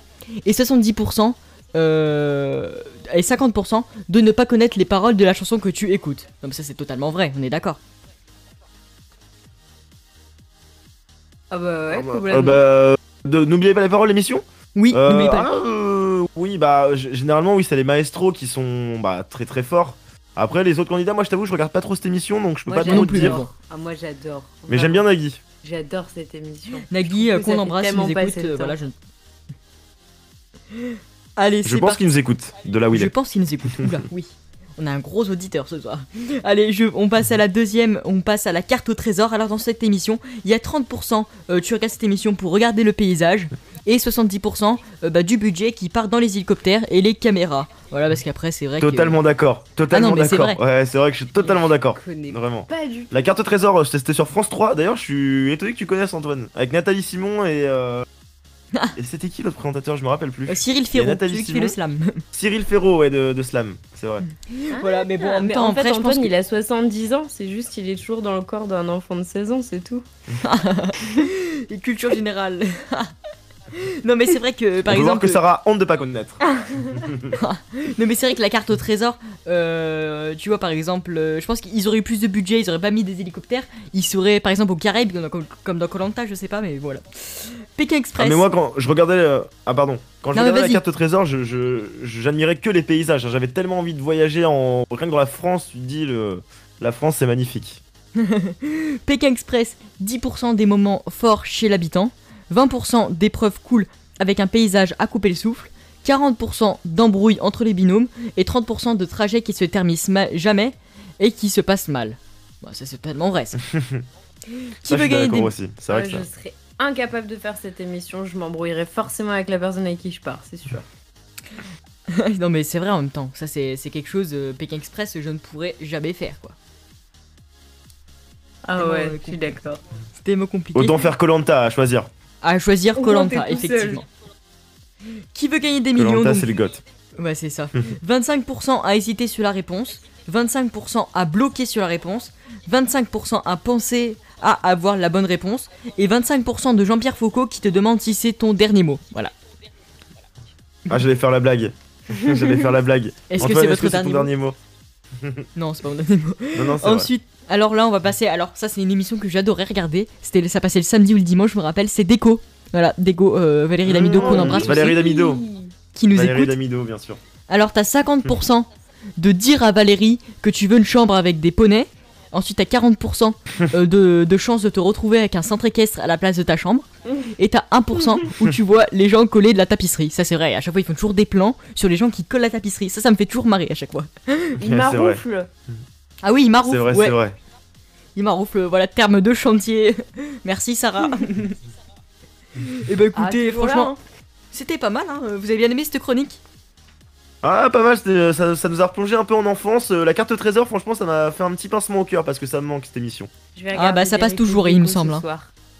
et 70% euh, et 50% de ne pas connaître les paroles de la chanson que tu écoutes. Donc ça c'est totalement vrai, on est d'accord. Ah bah ouais, Euh, complètement. bah, de- N'oubliez pas les paroles, l'émission? Oui, Euh, n'oubliez pas. ah, euh, oui, bah, généralement, oui, c'est les maestros qui sont bah, très très forts. Après, les autres candidats, moi je t'avoue, je regarde pas trop cette émission donc je peux Moi, pas trop te dire. Ah, moi j'adore. Mais j'aime bien Nagui. J'adore cette émission. Nagui, Je euh, qu'on embrasse, il nous écoute. euh, voilà, je... Allez, Je pense qu'ils nous écoutent de là où il Je est. pense qu'il nous écoute. Oula, oui. On a un gros auditeur ce soir. Allez, je, on passe à la deuxième, on passe à la carte au trésor. Alors dans cette émission, il y a 30%, euh, tu regardes cette émission pour regarder le paysage, et 70% euh, bah, du budget qui part dans les hélicoptères et les caméras. Voilà, parce qu'après c'est vrai que... Totalement d'accord. Totalement Ah non, mais c'est d'accord. vrai. Ouais, c'est vrai que je suis totalement d'accord. connais Vraiment. Pas du tout. La carte au trésor, euh, c'était sur France 3. D'ailleurs, je suis étonné que tu connaisses Antoine. Avec Nathalie Simon et. euh, et c'était qui l'autre présentateur? Je me rappelle plus. Euh, Cyril Il y a Ferraud, Nathalie celui qui fait Simon. le slam. Cyril Ferraud, ouais, de, de Slam, c'est vrai. voilà, mais bon, en même mais temps, en fait, après, je pense Antoine, que- il a 70 ans, c'est juste qu'il est toujours dans le corps d'un enfant de 16 ans, c'est tout. Et culture générale. Non mais c'est vrai que par On peut voir exemple... que Sarah a honte de pas connaître. non mais c'est vrai que la carte au trésor, euh, tu vois par exemple, euh, je pense qu'ils auraient eu plus de budget, ils auraient pas mis des hélicoptères, ils seraient par exemple au Caraïbes comme, comme dans Colanta, je sais pas, mais voilà. Pékin Express. Ah, mais moi, quand je regardais. euh, Ah, pardon. Quand je Non, regardais la carte au trésor, je, je- j'admirais que les paysages. J'avais tellement envie de voyager en. Rien que dans la France, tu te dis, le... la France, c'est magnifique. Pékin Express, 10% des moments forts chez l'habitant, 20% d'épreuves cool avec un paysage à couper le souffle, 40% d'embrouilles entre les binômes et 30% de trajets qui se terminent ma- jamais et qui se passent mal. Bon, ça c'est tellement vrai ça. Ça, je suis d'accord aussi. C'est vrai Ouais, que je serais incapable de faire cette émission, je m'embrouillerais forcément avec la personne avec qui je pars, c'est sûr. non mais c'est vrai en même temps, ça c'est c'est quelque chose, euh, Pékin Express, je ne pourrais jamais faire quoi. Ah ouais, je suis d'accord. C'est tellement compliqué. Autant faire Colanta à choisir. À choisir Colanta, effectivement. Qui veut gagner des millions Colanta, c'est le goth. Ouais, c'est ça. 25% à hésiter sur la réponse, 25% à bloquer sur la réponse, 25% à penser à avoir la bonne réponse, et 25% de Jean-Pierre Foucault qui te demande si c'est ton dernier mot. Voilà. Ah, j'allais faire la blague. j'allais faire la blague. Est-ce que c'est votre ton dernier dernier mot Non, c'est pas mon dernier mot. Non, non, c'est vrai. Alors là, on va passer. Alors, ça, c'est une émission que j'adorais regarder. C'était, ça passait le samedi ou le dimanche, je me rappelle. C'est Déco. Voilà, Déco, euh, Valérie Lamido qu'on embrasse. Mmh. Valérie Damido. Qui nous Valérie écoute. Damido, bien sûr. Alors, t'as 50% de dire à Valérie que tu veux une chambre avec des poneys. Ensuite, t'as 40% euh, de, de chances de te retrouver avec un centre équestre à la place de ta chambre. Et t'as 1% où tu vois les gens coller de la tapisserie. Ça, c'est vrai. À chaque fois, ils font toujours des plans sur les gens qui collent la tapisserie. Ça, ça me fait toujours marrer à chaque fois. Il C'est vrai. maroufle. Ah oui, il maroufle. C'est vrai, ouais. c'est vrai. Il maroufle, voilà, terme de chantier. Merci Sarah. Et bah écoutez, Ah, franchement, hein. c'était pas mal, hein. vous avez bien aimé cette chronique? Ah, pas mal, c'était- ça, ça nous a replongé un peu en enfance. Euh, La carte au trésor, franchement, ça m'a fait un petit pincement au cœur parce que ça me manque cette émission. Je vais Ah bah ça passe toujours, il me semble, hein.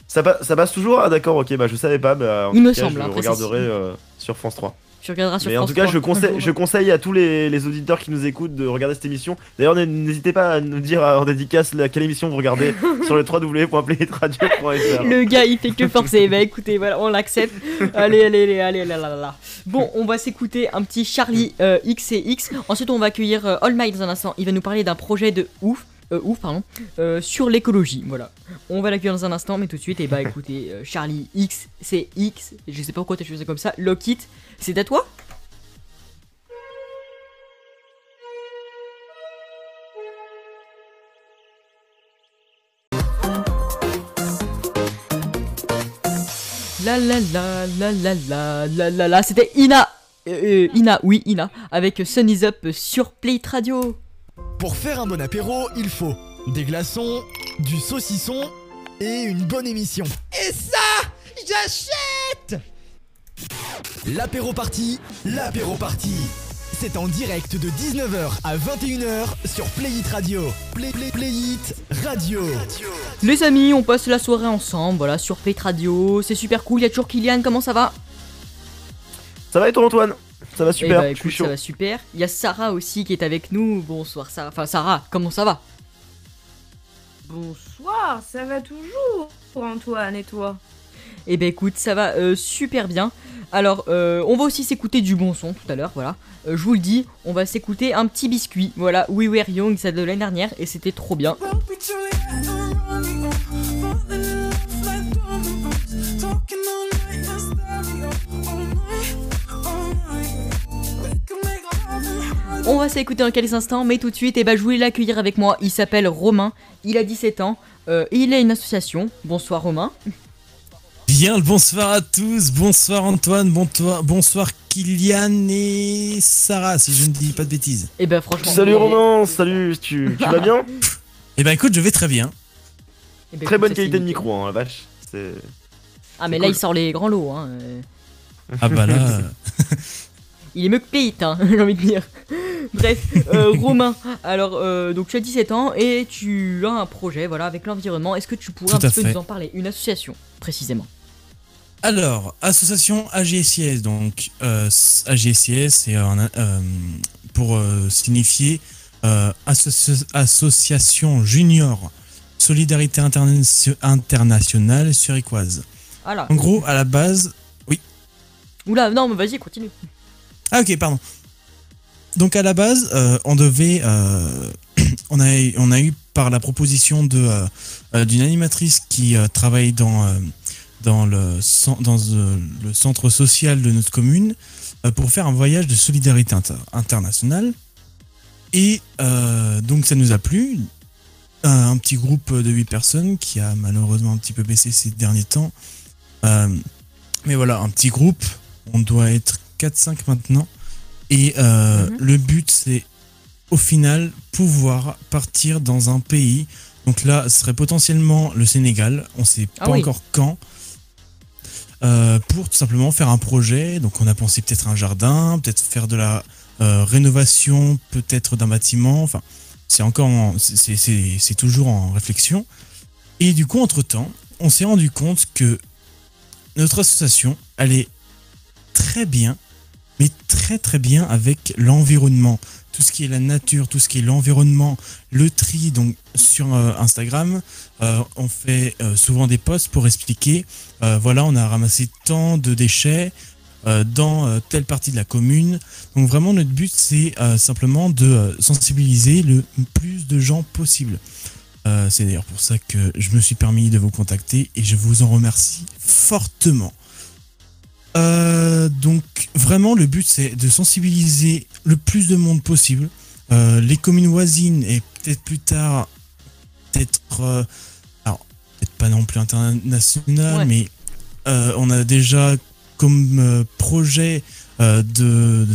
Ça, pa- ça passe toujours? Ah, d'accord, ok, bah je savais pas. Bah, en Il tout me cas, semble, Je après, regarderai euh, sur France 3. Tu regarderas sur Mais en France tout cas, 3 je conseille, je conseille à tous les, les auditeurs qui nous écoutent de regarder cette émission. D'ailleurs, n'hésitez pas à nous dire en dédicace la- quelle émission vous regardez sur le www.playhitradio.fr. Le gars il fait que forcer, bah écoutez, voilà, on l'accepte. Allez, allez, allez, allez, là, là, là. Bon, on va s'écouter un petit Charlie euh, X et X. Ensuite, on va accueillir euh, All Might dans un instant. Il va nous parler d'un projet de ouf. euh, ouf, pardon, euh, sur l'écologie, voilà. On va l'accueillir dans un instant, mais tout de suite, et bah écoutez, euh, Charlie X, c'est X, je sais pas pourquoi t'as choisi comme ça, Lockit, c'est à toi. La la la la la la la la la, c'était Ina. Euh, euh, Ina, oui, Ina, avec Sun Is Up sur Play It Radio. Pour faire un bon apéro, il faut des glaçons, du saucisson et une bonne émission. Et ça, j'achète L'apéro party, l'apéro party. c'est en direct de 19h à 21h sur Playit Radio. Play, play, Playit Radio. Les amis, on passe la soirée ensemble, voilà, sur Play Radio. C'est super cool. Il y a toujours Kylian, comment ça va? Ça va et toi Antoine? Ça va Eh super, bah, je suis chaud. ça va super. Il y a Sarah aussi qui est avec nous. Bonsoir Sarah. Enfin Sarah, comment ça va? Bonsoir, ça va toujours, Antoine, et toi? Eh ben écoute, ça va euh, super bien. Alors, euh, on va aussi s'écouter du bon son tout à l'heure, voilà. Euh, je vous le dis, on va s'écouter un petit biscuit. Voilà, We Were Young, ça de l'année dernière, et c'était trop bien. On va s'écouter dans quelques instants, mais tout de suite, eh ben, je voulais l'accueillir avec moi. Il s'appelle Romain, il a 17 ans, et il a une association. Bonsoir Romain. Bien le bonsoir à tous, bonsoir Antoine, bon toi- bonsoir Kylian et Sarah, si je ne dis pas de bêtises. Et ben franchement. Salut Romain, salut, tu, tu vas bien Eh ben écoute, je vais très bien. Eh ben, Très écoute, bonne qualité de micro, hein, la vache. Ah mais là cool. il sort les grands lots hein. euh. Ah bah là, Il est mieux que Pete hein, j'ai envie de dire. Bref, euh, Romain, alors euh, donc tu as 17 ans et tu as un projet voilà avec l'environnement. Est-ce que tu pourrais Tout un petit peu fait. nous en parler Une association précisément? Alors, association AGSIS, donc euh, AGSIS, c'est euh, pour euh, signifier euh, Associ- Association Junior Solidarité Interna- Internationale Suricoise. Voilà. En gros, à la base, oui. Oula, non mais vas-y continue. Ah ok, pardon. Donc à la base, on devait, on a, on a eu par la proposition de d'une animatrice qui travaille dans dans le cen- dans euh, le centre social de notre commune euh, pour faire un voyage de solidarité inter- internationale. Et euh, donc ça nous a plu. Un, un petit groupe de 8 personnes qui a malheureusement un petit peu baissé ces derniers temps. Euh, mais voilà, un petit groupe. On doit être 4-5 maintenant. Et euh, le but, c'est au final pouvoir partir dans un pays. Donc là, ce serait potentiellement le Sénégal. On sait Ah pas oui. encore quand. Euh, pour tout simplement faire un projet. Donc on a pensé peut-être un jardin, peut-être faire de la euh, rénovation, peut-être d'un bâtiment. Enfin, c'est encore, en- c'est- toujours en réflexion. Et du coup, entre temps, on s'est rendu compte que notre association allait très bien, mais très très bien avec l'environnement. Tout ce qui est la nature, tout ce qui est l'environnement, le tri. Donc sur euh, Instagram, euh, on fait euh, souvent des posts pour expliquer, voilà, on a ramassé tant de déchets dans telle partie de la commune. Donc vraiment, notre but, c'est simplement de sensibiliser le plus de gens possible. C'est d'ailleurs pour ça que je me suis permis de vous contacter et je vous en remercie fortement. Euh, donc vraiment le but c'est de sensibiliser le plus de monde possible, Euh, les communes voisines et peut-être plus tard, peut-être, euh, alors peut-être pas non plus international, Ouais. mais euh, on a déjà comme euh, projet euh, de,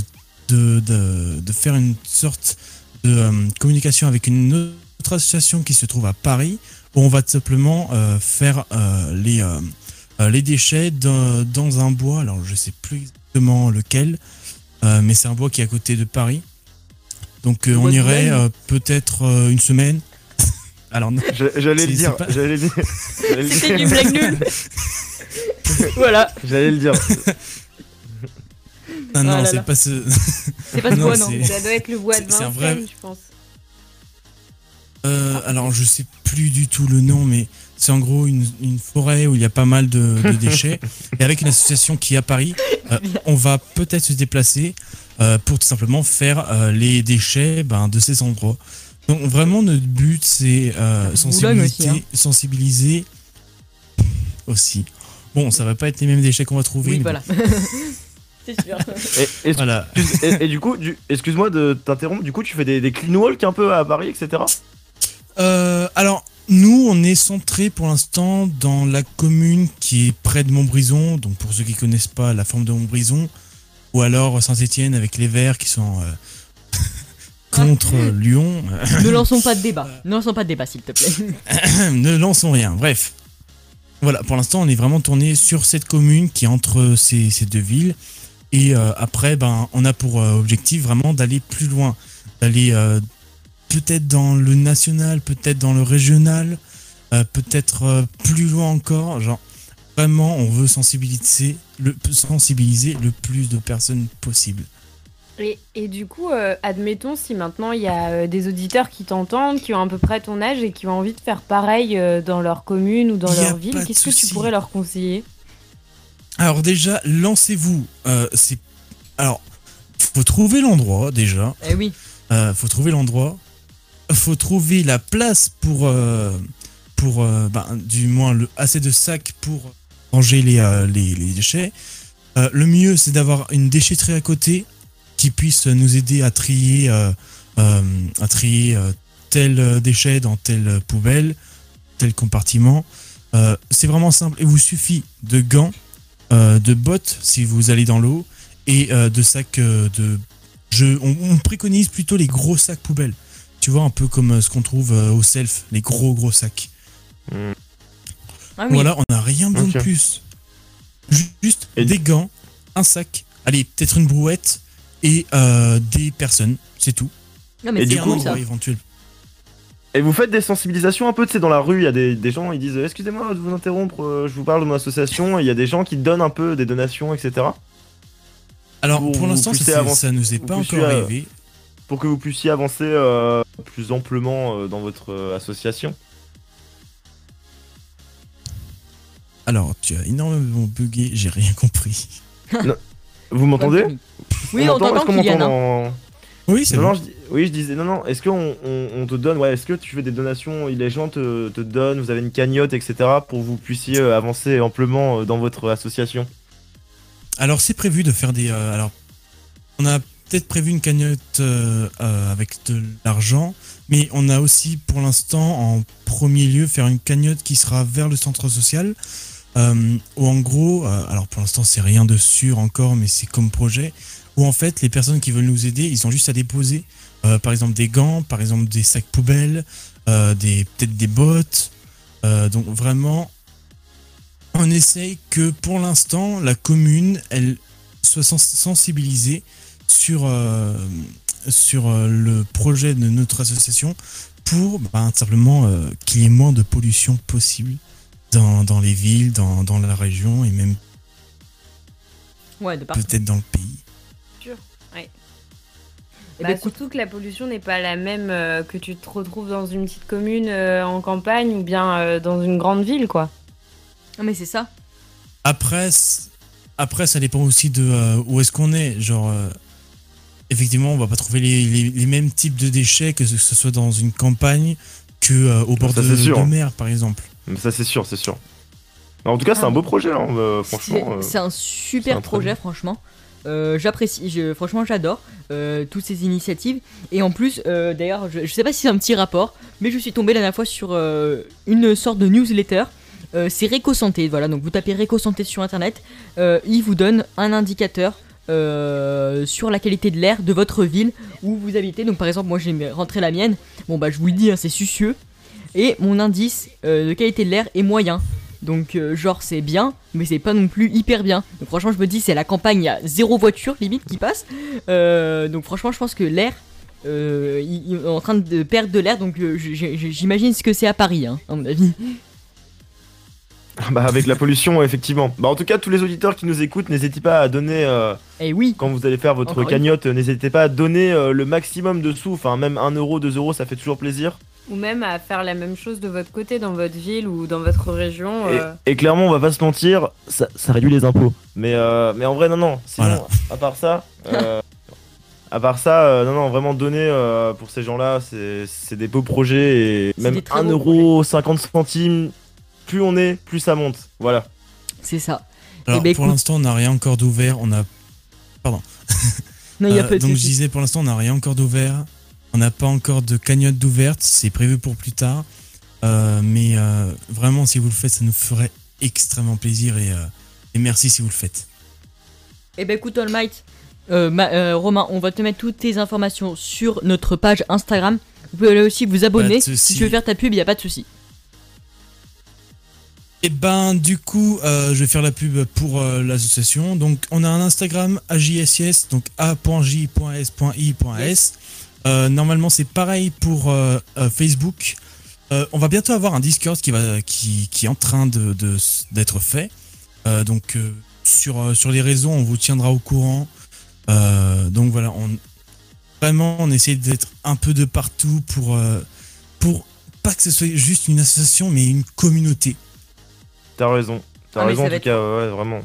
de, de, de faire une sorte de communication avec une autre association qui se trouve à Paris, où on va tout simplement euh, faire euh, les, les déchets dans, dans un bois, alors je sais plus exactement lequel, euh, mais c'est un bois qui est à côté de Paris. Donc euh, on irait euh, peut-être euh, une semaine. alors non. Je- J'allais le dire, c'est pas- j'allais le dire. j'allais le C'était une blague nulle. voilà. J'allais le dire. Ah non, Ah là c'est pas ce. C'est pas ce bois, non. c'est- Ça doit être le bois de Vincennes, vrai- je pense. Euh, alors, je sais plus du tout le nom, mais c'est en gros une, une forêt où il y a pas mal de, de déchets. Et avec une association qui est à Paris, euh, on va peut-être se déplacer euh, pour tout simplement faire euh, les déchets ben, de ces endroits. Donc, vraiment, notre but, c'est euh, aussi, hein. sensibiliser aussi. Bon, ça va pas être les mêmes déchets qu'on va trouver. Oui voilà. bon. C'est sûr. Et, et- Voilà. excuse- et- et du coup, du- excuse-moi de t'interrompre, du coup, tu fais des, des clean walk un peu à Paris, etc. Euh, alors, nous, on est centré pour l'instant dans la commune qui est près de Montbrison. Donc, pour ceux qui connaissent pas la forme de Montbrison, ou alors Saint-Étienne avec les Verts qui sont euh, contre Lyon. ne lançons pas de débat. Ne lançons pas de débat s'il te plaît. ne lançons rien. Bref. Voilà, pour l'instant, on est vraiment tourné sur cette commune qui est entre ces, ces deux villes. Et euh, après, ben, on a pour euh, objectif vraiment d'aller plus loin, d'aller euh, peut-être dans le national, peut-être dans le régional, euh, peut-être euh, plus loin encore. Genre, vraiment, on veut sensibiliser le, sensibiliser le plus de personnes possible. Et, et du coup, euh, admettons si maintenant il y a euh, des auditeurs qui t'entendent, qui ont à peu près ton âge et qui ont envie de faire pareil euh, dans leur commune ou dans Y leur ville, qu'est-ce que tu pourrais leur conseiller? Alors déjà, lancez-vous. Euh, c'est alors, faut trouver l'endroit déjà. Eh oui. Euh, faut trouver l'endroit. Faut trouver la place pour euh, pour euh, ben, du moins assez de sacs pour ranger les euh, les, déchets. Le mieux, c'est d'avoir une déchetterie à côté qui puisse nous aider à trier à trier tel déchet dans telle poubelle, tel compartiment. C'est vraiment simple. Il vous suffit de gants, de bottes si vous allez dans l'eau et de sacs de. Je, on préconise plutôt les gros sacs poubelles. Tu vois, un peu comme euh, ce qu'on trouve euh, au self, les gros gros sacs. Ah oui. Voilà, on n'a rien besoin de plus. Ju- Juste des gants, un sac, allez, peut-être une brouette et euh, des personnes, c'est tout. Non, mais Et c'est du coup, ça. Éventuel. Et vous faites des sensibilisations un peu, tu sais, dans la rue, il y a des, des gens, ils disent Excusez-moi de vous interrompre, euh, je vous parle de mon association. Et Il y a des gens qui donnent un peu des donations, etc. Alors, Pour l'instant, ça, ça nous est pas encore arrivé. Pour que vous puissiez avancer euh, plus amplement euh, dans votre euh, association. Alors, tu as énormément bugué, j'ai rien compris. Vous m'entendez Oui, on t'entend, Est-ce qu'on m'entend Kylian, dans- Oui, c'est bon. je Oui, je disais, non, non, est-ce qu'on on, on te donne, ouais, est-ce que tu fais des donations, les gens te, te donnent, vous avez une cagnotte, etc., pour que vous puissiez avancer amplement dans votre association? Alors, c'est prévu de faire des. euh, alors, on a peut-être prévu une cagnotte euh, euh, avec de l'argent, mais on a aussi, pour l'instant, en premier lieu, faire une cagnotte qui sera vers le centre social. Euh, où en gros, euh, alors pour l'instant, c'est rien de sûr encore, mais c'est comme projet, où en fait, les personnes qui veulent nous aider, ils ont juste à déposer, par exemple, des gants, par exemple, des sacs poubelles, des peut-être des bottes. Donc, vraiment, on essaye que pour l'instant la commune elle soit sens- sensibilisée sur euh, sur euh, le projet de notre association pour ben, simplement euh, qu'il y ait moins de pollution possible dans, dans les villes, dans, dans la région et même Ouais, peut-être dans le pays. Ouais. Eh Bah, ben, écoute- surtout que la pollution n'est pas la même euh, que tu te retrouves dans une petite commune euh, en campagne ou bien euh, dans une grande ville, quoi. Non, mais c'est ça. Après, après ça dépend aussi de euh, où est-ce qu'on est. Genre, euh, effectivement, on va pas trouver les, les- les mêmes types de déchets que ce, ce soit dans une campagne que euh, au bord Ça, de, de mer, par exemple. Mais Ça, c'est sûr, c'est sûr. En tout cas, c'est un beau projet, hein, euh, C'est franchement. euh, c'est un super un projet, franchement. Euh, J'apprécie, je- franchement, j'adore euh, toutes ces initiatives. Et en plus, euh, d'ailleurs, je, je sais pas si c'est un petit rapport, mais je suis tombé la dernière fois sur euh, une sorte de newsletter. Euh, c'est Réco Santé, voilà. Donc vous tapez Réco Santé sur internet, euh, il vous donne un indicateur euh, sur la qualité de l'air de votre ville où vous habitez. Donc par exemple, moi j'ai rentré la mienne. Bon bah je vous le dis, hein, c'est sucieux. Et mon indice euh, de qualité de l'air est moyen. Donc euh, genre c'est bien, mais c'est pas non plus hyper bien. Donc franchement je me dis c'est la campagne, il y a zéro voiture limite qui passe. Donc franchement je pense que l'air, est en train de perdre de l'air. Donc j'imagine ce que c'est à Paris, hein, à mon avis. Bah, avec la pollution, effectivement. Bah, en tout cas, tous les auditeurs qui nous écoutent, n'hésitez pas à donner. euh, Et oui. Quand vous allez faire votre Encore cagnotte, n'hésitez pas à donner euh, le maximum de sous. Enfin, même 1 euro, 2 euros, ça fait toujours plaisir. Ou même à faire la même chose de votre côté dans votre ville ou dans votre région. Et, euh. et clairement, on va pas se mentir, ça, ça réduit les impôts. Mais, euh, mais en vrai, non, non. Sinon, Voilà. à part ça, euh, à part ça, euh, non, non, vraiment donner euh, pour ces gens-là, c'est des beaux projets. Et même des très 1 beaux euro, 50 centimes, plus on est, plus ça monte. Voilà. C'est ça. Alors, Eh ben, pour écoute- l'instant, on n'a rien encore d'ouvert. On a. Pardon. Non, y a Euh, pas de donc, je disais, pour l'instant, on n'a rien encore d'ouvert. On n'a pas encore de cagnotte d'ouverte. C'est prévu pour plus tard. Euh, mais euh, vraiment, si vous le faites, ça nous ferait extrêmement plaisir. Et, euh, et merci si vous le faites. Eh ben écoute All Might, euh, ma- euh, Romain, on va te mettre toutes tes informations sur notre page Instagram. Vous pouvez aller aussi vous abonner. Si tu veux faire ta pub, il y a pas de souci. Et ben du coup, euh, je vais faire la pub pour euh, l'association. Donc on a un Instagram AJSIS, donc a.j.s.i.s. Euh, normalement c'est pareil pour Facebook. On va bientôt avoir un Discord qui va est en train d'être fait. Donc sur les réseaux, on vous tiendra au courant. Donc voilà, on vraiment on essaie d'être un peu de partout pour pour pas que ce soit juste une association mais une communauté. T'as raison. T'as Ah, raison en tout cas, ouais, vraiment.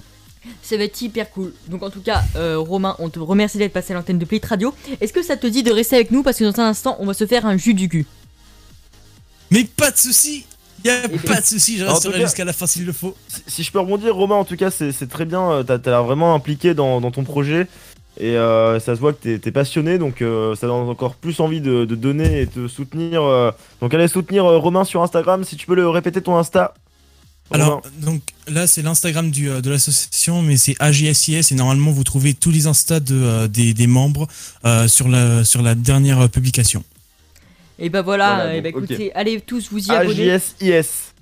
Ça va être hyper cool. Donc en tout cas, euh, Romain, on te remercie d'être passé à l'antenne de Play Radio. Est-ce que ça te dit de rester avec nous? Parce que dans un instant, on va se faire un jus du cul Mais pas de souci Y a pas de souci, je resterai jusqu'à la fin s'il le faut. Si, si je peux rebondir, Romain, en tout cas, c'est très bien. euh, T'as t'as l'air vraiment impliqué dans, dans ton projet. Et euh, ça se voit que t'es es passionné, donc euh, ça donne encore plus envie de, de donner et de soutenir. euh. Donc allez soutenir euh, Romain sur Instagram, si tu peux le répéter ton Insta. Alors, donc là, c'est l'Instagram euh, de l'association, mais c'est AJSIS et normalement, vous trouvez tous les Insta de, euh, des, des membres euh, sur, la, sur la dernière publication. Et bah voilà, Voilà, et bah donc, ok. écoutez, allez tous vous y abonner. AJSIS.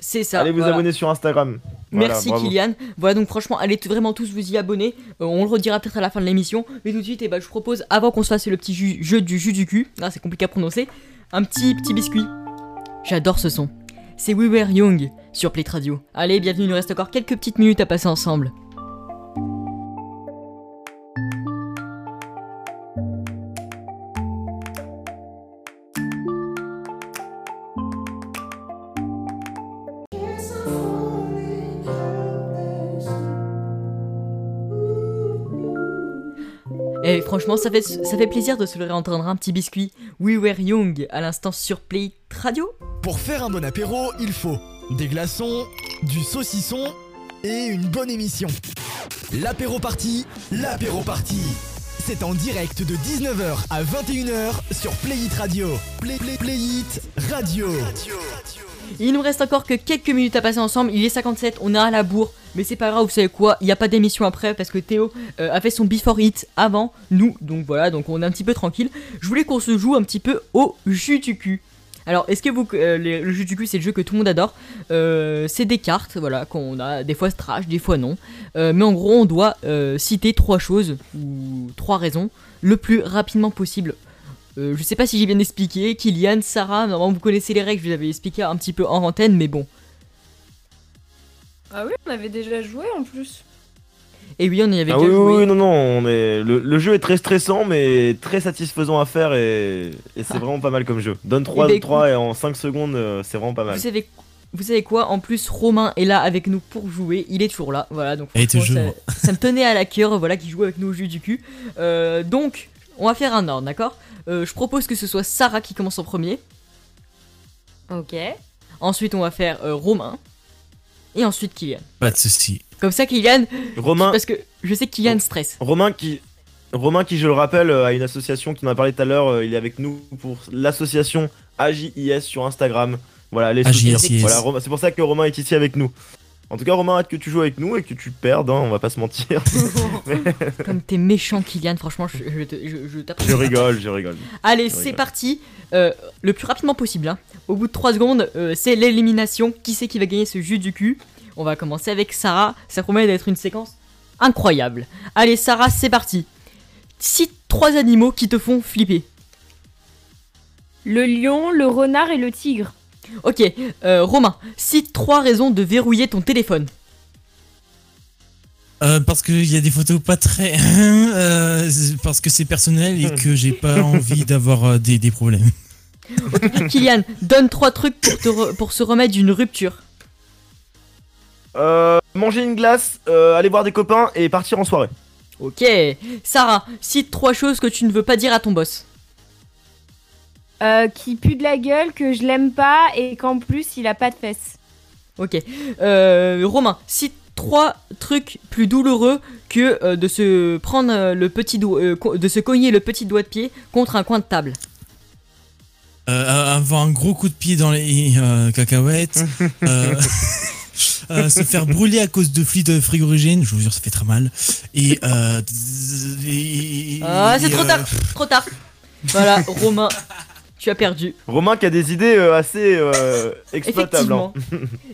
C'est ça. Allez vous voilà. abonner sur Instagram. Voilà, Merci bravo. Kylian. Voilà donc franchement, allez vraiment tous vous y abonner. Euh, on le redira peut-être à la fin de l'émission. Mais tout de suite, et bah, je propose, avant qu'on se fasse le petit ju- jeu du jus du cul, ah, c'est compliqué à prononcer, un petit petit biscuit. J'adore ce son. C'est We Were Young sur Play Radio. Allez, bienvenue, il nous reste encore quelques petites minutes à passer ensemble. Et franchement, ça fait, ça fait plaisir de se le réentendre un petit biscuit. We Were Young à l'instant sur Play Radio. Pour faire un bon apéro, il faut des glaçons, du saucisson et une bonne émission. L'apéro party, l'apéro party. C'est en direct de 19h à 21h sur Playit Radio. Play, play, Playit Radio. Il nous reste encore que quelques minutes à passer ensemble. Il est 57, on est à la bourre. Mais c'est pas grave, vous savez quoi Il n'y a pas d'émission après parce que Théo euh, a fait son before hit avant nous. Donc voilà, donc on est un petit peu tranquille. Je voulais qu'on se joue un petit peu au jus du cul. Alors, est-ce que vous. euh, le jus du cul, c'est le jeu que tout le monde adore? Euh, c'est des cartes, voilà, qu'on a des fois trash, des fois non. Euh, mais en gros, on doit citer trois choses ou trois raisons le plus rapidement possible. Je sais pas si j'ai bien expliqué. Kylian, Sarah, normalement vous connaissez les règles, je vous avais expliqué un petit peu en antenne, mais bon. Ah oui, on avait déjà joué en plus. Et oui, on y avait Ah déjà oui, joué. oui, oui, non, non, on est... le, le jeu est très stressant, mais très satisfaisant à faire et, et c'est vraiment pas mal comme jeu. Donne 3 Ah. Eh ben, 3 et en 5 secondes, euh, c'est vraiment pas mal. Vous savez, vous savez quoi? En plus, Romain est là avec nous pour jouer. Il est toujours là. Voilà, donc Et franchement, toujours. ça, ça me tenait à la cœur, voilà, qui joue avec nous au jus du cul. Euh, donc, on va faire un ordre, d'accord? Euh, Je propose que ce soit Sarah qui commence en premier. Ok. Ensuite, on va faire euh, Romain. Et ensuite Kylian. Pas de souci. Comme ça, Kylian. Romain. Parce que je sais que Kylian stresse. Romain qui, Romain qui, je le rappelle, euh, a une association qui en a parlé tout à l'heure. euh, il est avec nous pour l'association AJIS sur Instagram. Voilà, les AJIS. Voilà, Romain- c'est pour ça que Romain est ici avec nous. En tout cas, Romain, hâte que tu joues avec nous et que tu perdes, hein, on va pas se mentir. Mais- Comme t'es méchant, Kylian, franchement, je, je, te- je- je t'apprécie. je rigole, je rigole. Allez, c'est parti. Euh, le plus rapidement possible. hein. Au bout de 3 secondes, euh, c'est l'élimination. Qui c'est qui va gagner ce jus du cul? On va commencer avec Sarah. Ça promet d'être une séquence incroyable. Allez, Sarah, c'est parti. Cite trois animaux qui te font flipper. Le lion, le renard et le tigre. Ok, euh, Romain, cite trois raisons de verrouiller ton téléphone. Euh, parce qu'il y a des photos pas très. euh, parce que c'est personnel et que j'ai pas envie d'avoir euh, des, des problèmes. Kylian, donne trois trucs pour, te re- pour se remettre d'une rupture. Euh, manger une glace, euh, aller voir des copains et partir en soirée. Ok. Sarah, cite trois choses que tu ne veux pas dire à ton boss. Euh, qui pue de la gueule, que je l'aime pas et qu'en plus il a pas de fesses. Ok. Euh, Romain, cite trois trucs plus douloureux que euh, de se prendre le petit euh, de se cogner le petit doigt de pied contre un coin de table. Euh, avoir un gros coup de pied dans les euh, cacahuètes. euh, se faire brûler à cause de fluide frigorigène, je vous jure, ça fait très mal. Et. Euh, et- Ah, c'est trop euh, tard, trop tard. Voilà, Romain. tu as perdu. Romain qui a des idées euh, assez euh, exploitables. hein.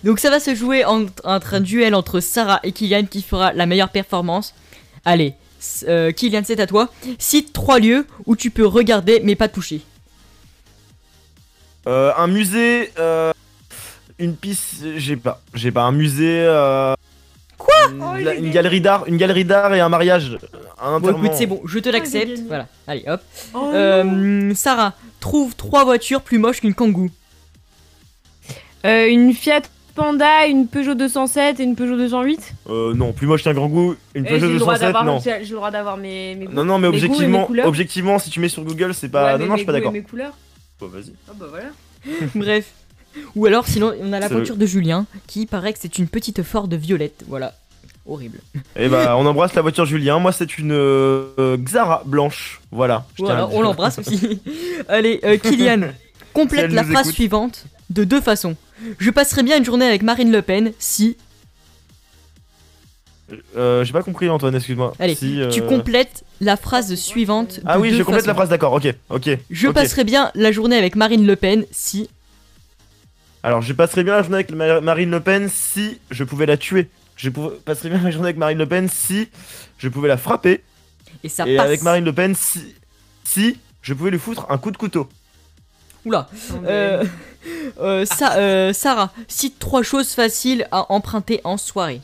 Donc ça va se jouer en- entre un duel entre Sarah et Kylian qui fera la meilleure performance. Allez, euh, Kylian, c'est à toi. Cite trois lieux où tu peux regarder mais pas toucher. Euh, un musée, euh, une piste, j'ai pas, j'ai pas un musée. euh, Quoi une, une galerie d'art, une galerie d'art et un mariage, un Bon, écoute, c'est bon, je te l'accepte. voilà, allez, hop. Oh Euh, Sarah, trouve trois voitures plus moches qu'une Kangoo. Euh, une Fiat Panda, une Peugeot 207 et une Peugeot 208 Euh, non, plus moche qu'un goût, une Eh, Peugeot j'ai le droit 207, d'avoir- non. J'ai le droit d'avoir mes, mes goûts. Non, non, mais mes objectivement, si tu mets sur Google, c'est pas. Ouais, non, non, je suis pas d'accord. mes couleurs Bon, vas-y. Ah bah voilà. Bref. Ou alors, sinon, on a la voiture de Julien qui paraît que c'est une petite Ford violette. Voilà, horrible. Et bah, on embrasse la voiture Julien. Moi, c'est une euh, Xara blanche. Voilà. on l'embrasse aussi. Allez, euh, Kylian, complète Si la phrase écoute. suivante de deux façons. Je passerai bien une journée avec Marine Le Pen si. Euh, j'ai pas compris, Antoine, excuse-moi. Allez, Si, euh, tu complètes la phrase suivante. Ah de oui, deux je complète façons. la phrase, d'accord, ok, ok. Je passerai bien la journée avec Marine Le Pen si. Alors, je passerai bien la journée avec Ma- Marine Le Pen si je pouvais la tuer. Je pou- passerai bien la journée avec Marine Le Pen si je pouvais la frapper. Et ça Et passe. avec Marine Le Pen si, si je pouvais lui foutre un coup de couteau. Oula. Euh, euh, ça, euh, Sarah, cite trois choses faciles à emprunter en soirée.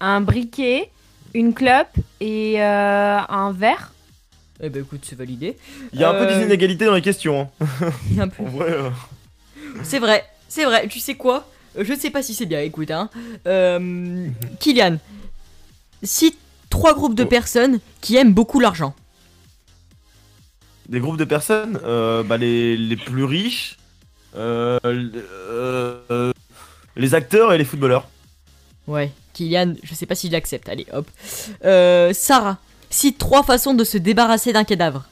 Un briquet, une clope et euh, un verre. Eh ben écoute, c'est validé. Il y a un peu des inégalités dans les questions. hein. il y a un peu- En vrai, euh, C'est vrai, c'est vrai. Tu sais quoi? Je ne sais pas si c'est bien, écoute. Hein. Euh, Kylian, cite trois groupes Oh. de personnes qui aiment beaucoup l'argent. des groupes de personnes, euh, bah, les, les plus riches, euh, euh, les acteurs et les footballeurs. Ouais, Kylian, je sais pas s'il accepte. Allez, hop. Euh, Sarah, cite trois façons de se débarrasser d'un cadavre.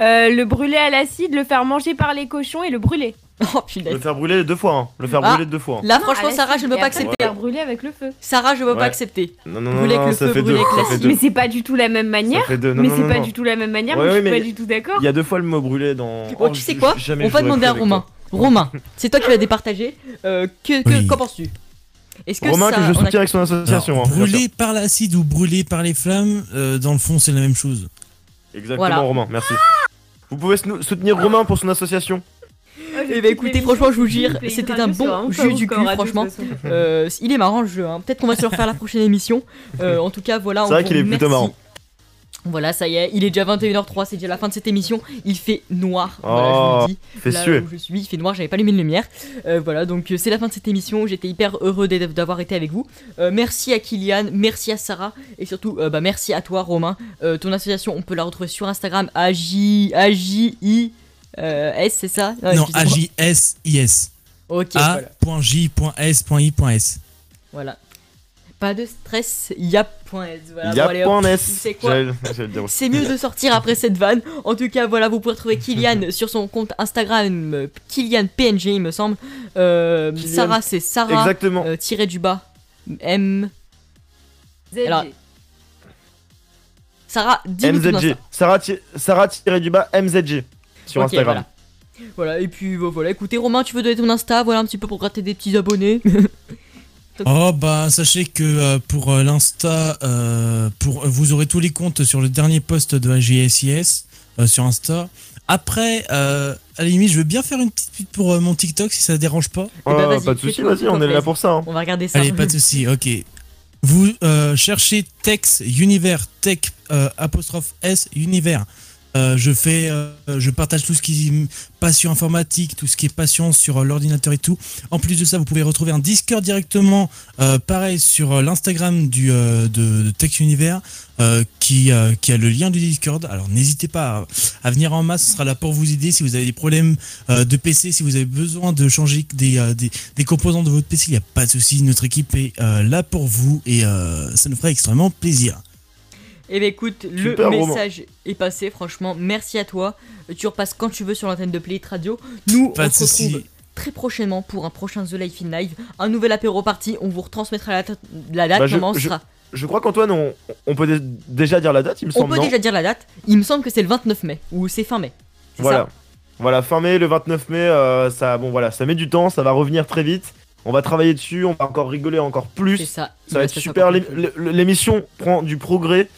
Euh, le brûler à l'acide, le faire manger par les cochons et le brûler. Oh. Le faire brûler deux fois, hein. Le faire Ah, brûler deux fois. hein. Là, Non, franchement, Sarah, je ne peux pas après, le accepter. faire brûler avec le feu. Sarah, je veux pas Ouais. accepter. Non, non, non, Brûler non, avec le ça feu, fait brûler deux. avec ça l'acide. fait deux. Mais c'est pas du tout la même manière. fait deux. Non, mais non, c'est non, pas non. du tout la même manière. Ouais, mais ouais, je suis mais pas du tout d'accord. Il y a deux fois le mot brûlé dans. Oh, tu sais je- quoi On va demander à Romain. Romain, c'est toi qui vas départager. Euh, qu'en penses-tu Est-ce que Romain, ça, que je a- soutiens avec son association. Alors, hein, brûlé par l'acide ou brûlé par les flammes, euh, dans le fond, c'est la même chose. Exactement, Voilà. Romain, merci. Vous pouvez sou- soutenir Romain pour son association. Eh ben écoutez, franchement, je vous jure, c'était un bon jeu du cul, franchement. Euh, il est marrant le jeu, hein. peut-être qu'on va se le refaire la prochaine émission. Euh, en tout cas, voilà. C'est on vrai vous qu'il est plutôt marrant. Voilà, ça y est, il est déjà 21h03, c'est déjà la fin de cette émission. Il fait noir. voilà, je Oh, vous le dis. il fait Là suer. où je suis, il fait noir, j'avais pas allumé de lumière. Euh, voilà, donc euh, c'est la fin de cette émission. J'étais hyper heureux d'avoir été avec vous. Euh, merci à Kylian, merci à Sarah et surtout euh, bah, merci à toi, Romain. Euh, ton association, on peut la retrouver sur Instagram AJ, AJI. euh, S, c'est ça? Non, excusez-moi. A-J-S-I-S. Ok, voilà. A.J.S.I.S. Voilà. Pas de stress, yap.s. Voilà, Yap bon. C'est mieux de sortir après cette vanne. En tout cas, voilà, vous pouvez retrouver Kylian sur son compte Instagram, euh, Kylian PNG, il me semble. Euh, Kylian- Sarah, c'est Sarah. Exactement. euh, tiré du bas. M. Alors, Sarah, MZG. Insta. Sarah, ti- Sarah tiré du bas MZG sur Instagram. Voilà. Voilà, et puis voilà, écoutez, Romain, tu veux donner ton Insta, voilà un petit peu pour gratter des petits abonnés. Oh bah sachez que euh, pour euh, l'insta, euh, pour vous aurez tous les comptes sur le dernier post de AGSIS euh, sur Insta. Après, euh, à la limite, je veux bien faire une petite pute pour euh, mon TikTok si ça dérange pas. Eh ben, Oh, pas de soucis, fais-toi, vas-y, on est là pour ça. hein. On va regarder ça. Allez, pas de souci. Ok. Vous euh, cherchez Tex Univers Tech euh, apostrophe S Univers. Euh, je fais, euh, je partage tout ce qui est passion informatique, tout ce qui est passion sur euh, l'ordinateur et tout. En plus de ça, vous pouvez retrouver un Discord directement, pareil sur l'Instagram du de, de Tech Univers, qui a le lien du Discord. Alors n'hésitez pas à, venir en masse, ce sera là pour vous aider si vous avez des problèmes de PC, si vous avez besoin de changer des composants de votre PC, il n'y a pas de souci. Notre équipe est là pour vous et ça nous ferait extrêmement plaisir. Eh bien écoute, le Super, message est passé, franchement, merci à toi. Euh, Tu repasses quand tu veux sur l'antenne de Play Radio. Nous, Pas on se retrouve très prochainement pour un prochain The Life in Live, un nouvel apéro party. On vous retransmettra la, date- la date, Bah, je- comment on sera. Je crois qu'Antoine, on, on peut dé- déjà dire la date, il me On semble. peut non déjà dire la date. Il me semble que c'est le 29 mai, ou c'est fin mai. Voilà. ça Voilà, fin mai, le 29 mai, euh, ça, bon, voilà, ça met du temps, ça va revenir très vite. On va travailler dessus, on va encore rigoler encore plus. C'est ça. Ça va être super. L'émission prend du progrès.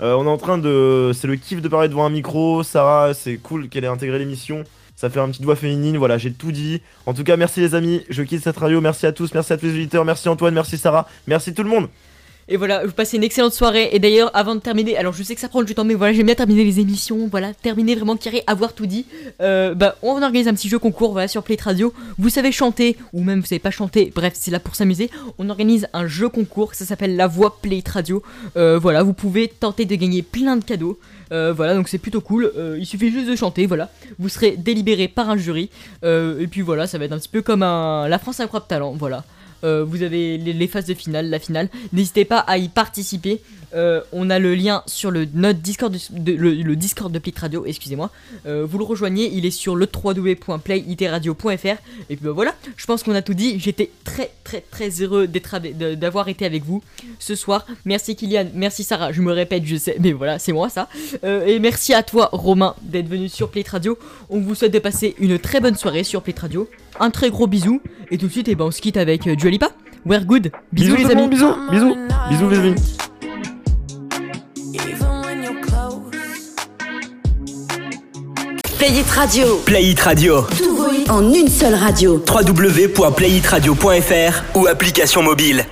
Euh, on est en train de. C'est le kiff de parler devant un micro. Sarah, c'est cool qu'elle ait intégré l'émission. Ça fait une petite voix féminine. Voilà, j'ai tout dit. En tout cas, merci les amis. Je quitte cette radio. Merci à tous. Merci à tous les auditeurs. Merci Antoine. Merci Sarah. Merci tout le monde. Et voilà, vous passez une excellente soirée. Et d'ailleurs, avant de terminer, alors je sais que ça prend du temps, mais voilà, j'aime bien terminer les émissions. Voilà, terminer vraiment carré, avoir tout dit. Euh, bah, on organise un petit jeu concours voilà, sur Play Radio. Vous savez chanter, ou même vous savez pas chanter, bref, c'est là pour s'amuser. On organise un jeu concours, ça s'appelle La Voix Play Radio. Euh, voilà, vous pouvez tenter de gagner plein de cadeaux. Euh, voilà, donc c'est plutôt cool. Il suffit juste de chanter, voilà. Vous serez délibéré par un jury. Et puis voilà, ça va être un petit peu comme un La France incroyable talent, voilà. Euh, vous avez les, phases de finale, la finale. N'hésitez pas à y participer. Euh, on a le lien sur le notre Discord de, de- le, Discord de Radio, excusez-moi. Euh, vous le rejoignez, il est sur le www.playitradio.fr. Et puis bah, voilà, je pense qu'on a tout dit. J'étais très très très heureux d'avoir été avec vous ce soir. Merci Kylian, merci Sarah. Je me répète, je sais, mais voilà, c'est moi ça. Et merci à toi Romain d'être venu sur Play Radio. On vous souhaite de passer une très bonne soirée sur Play Radio. Un très gros bisou. Et tout de suite, eh ben, on se quitte avec euh, Dua Lipa. We're good. Bisous, les tout le amis. monde, bisous. Bisous. Bisous, les amis. Play It Radio. Play It Radio. Tout en une seule radio. www.playitradio.fr ou application mobile.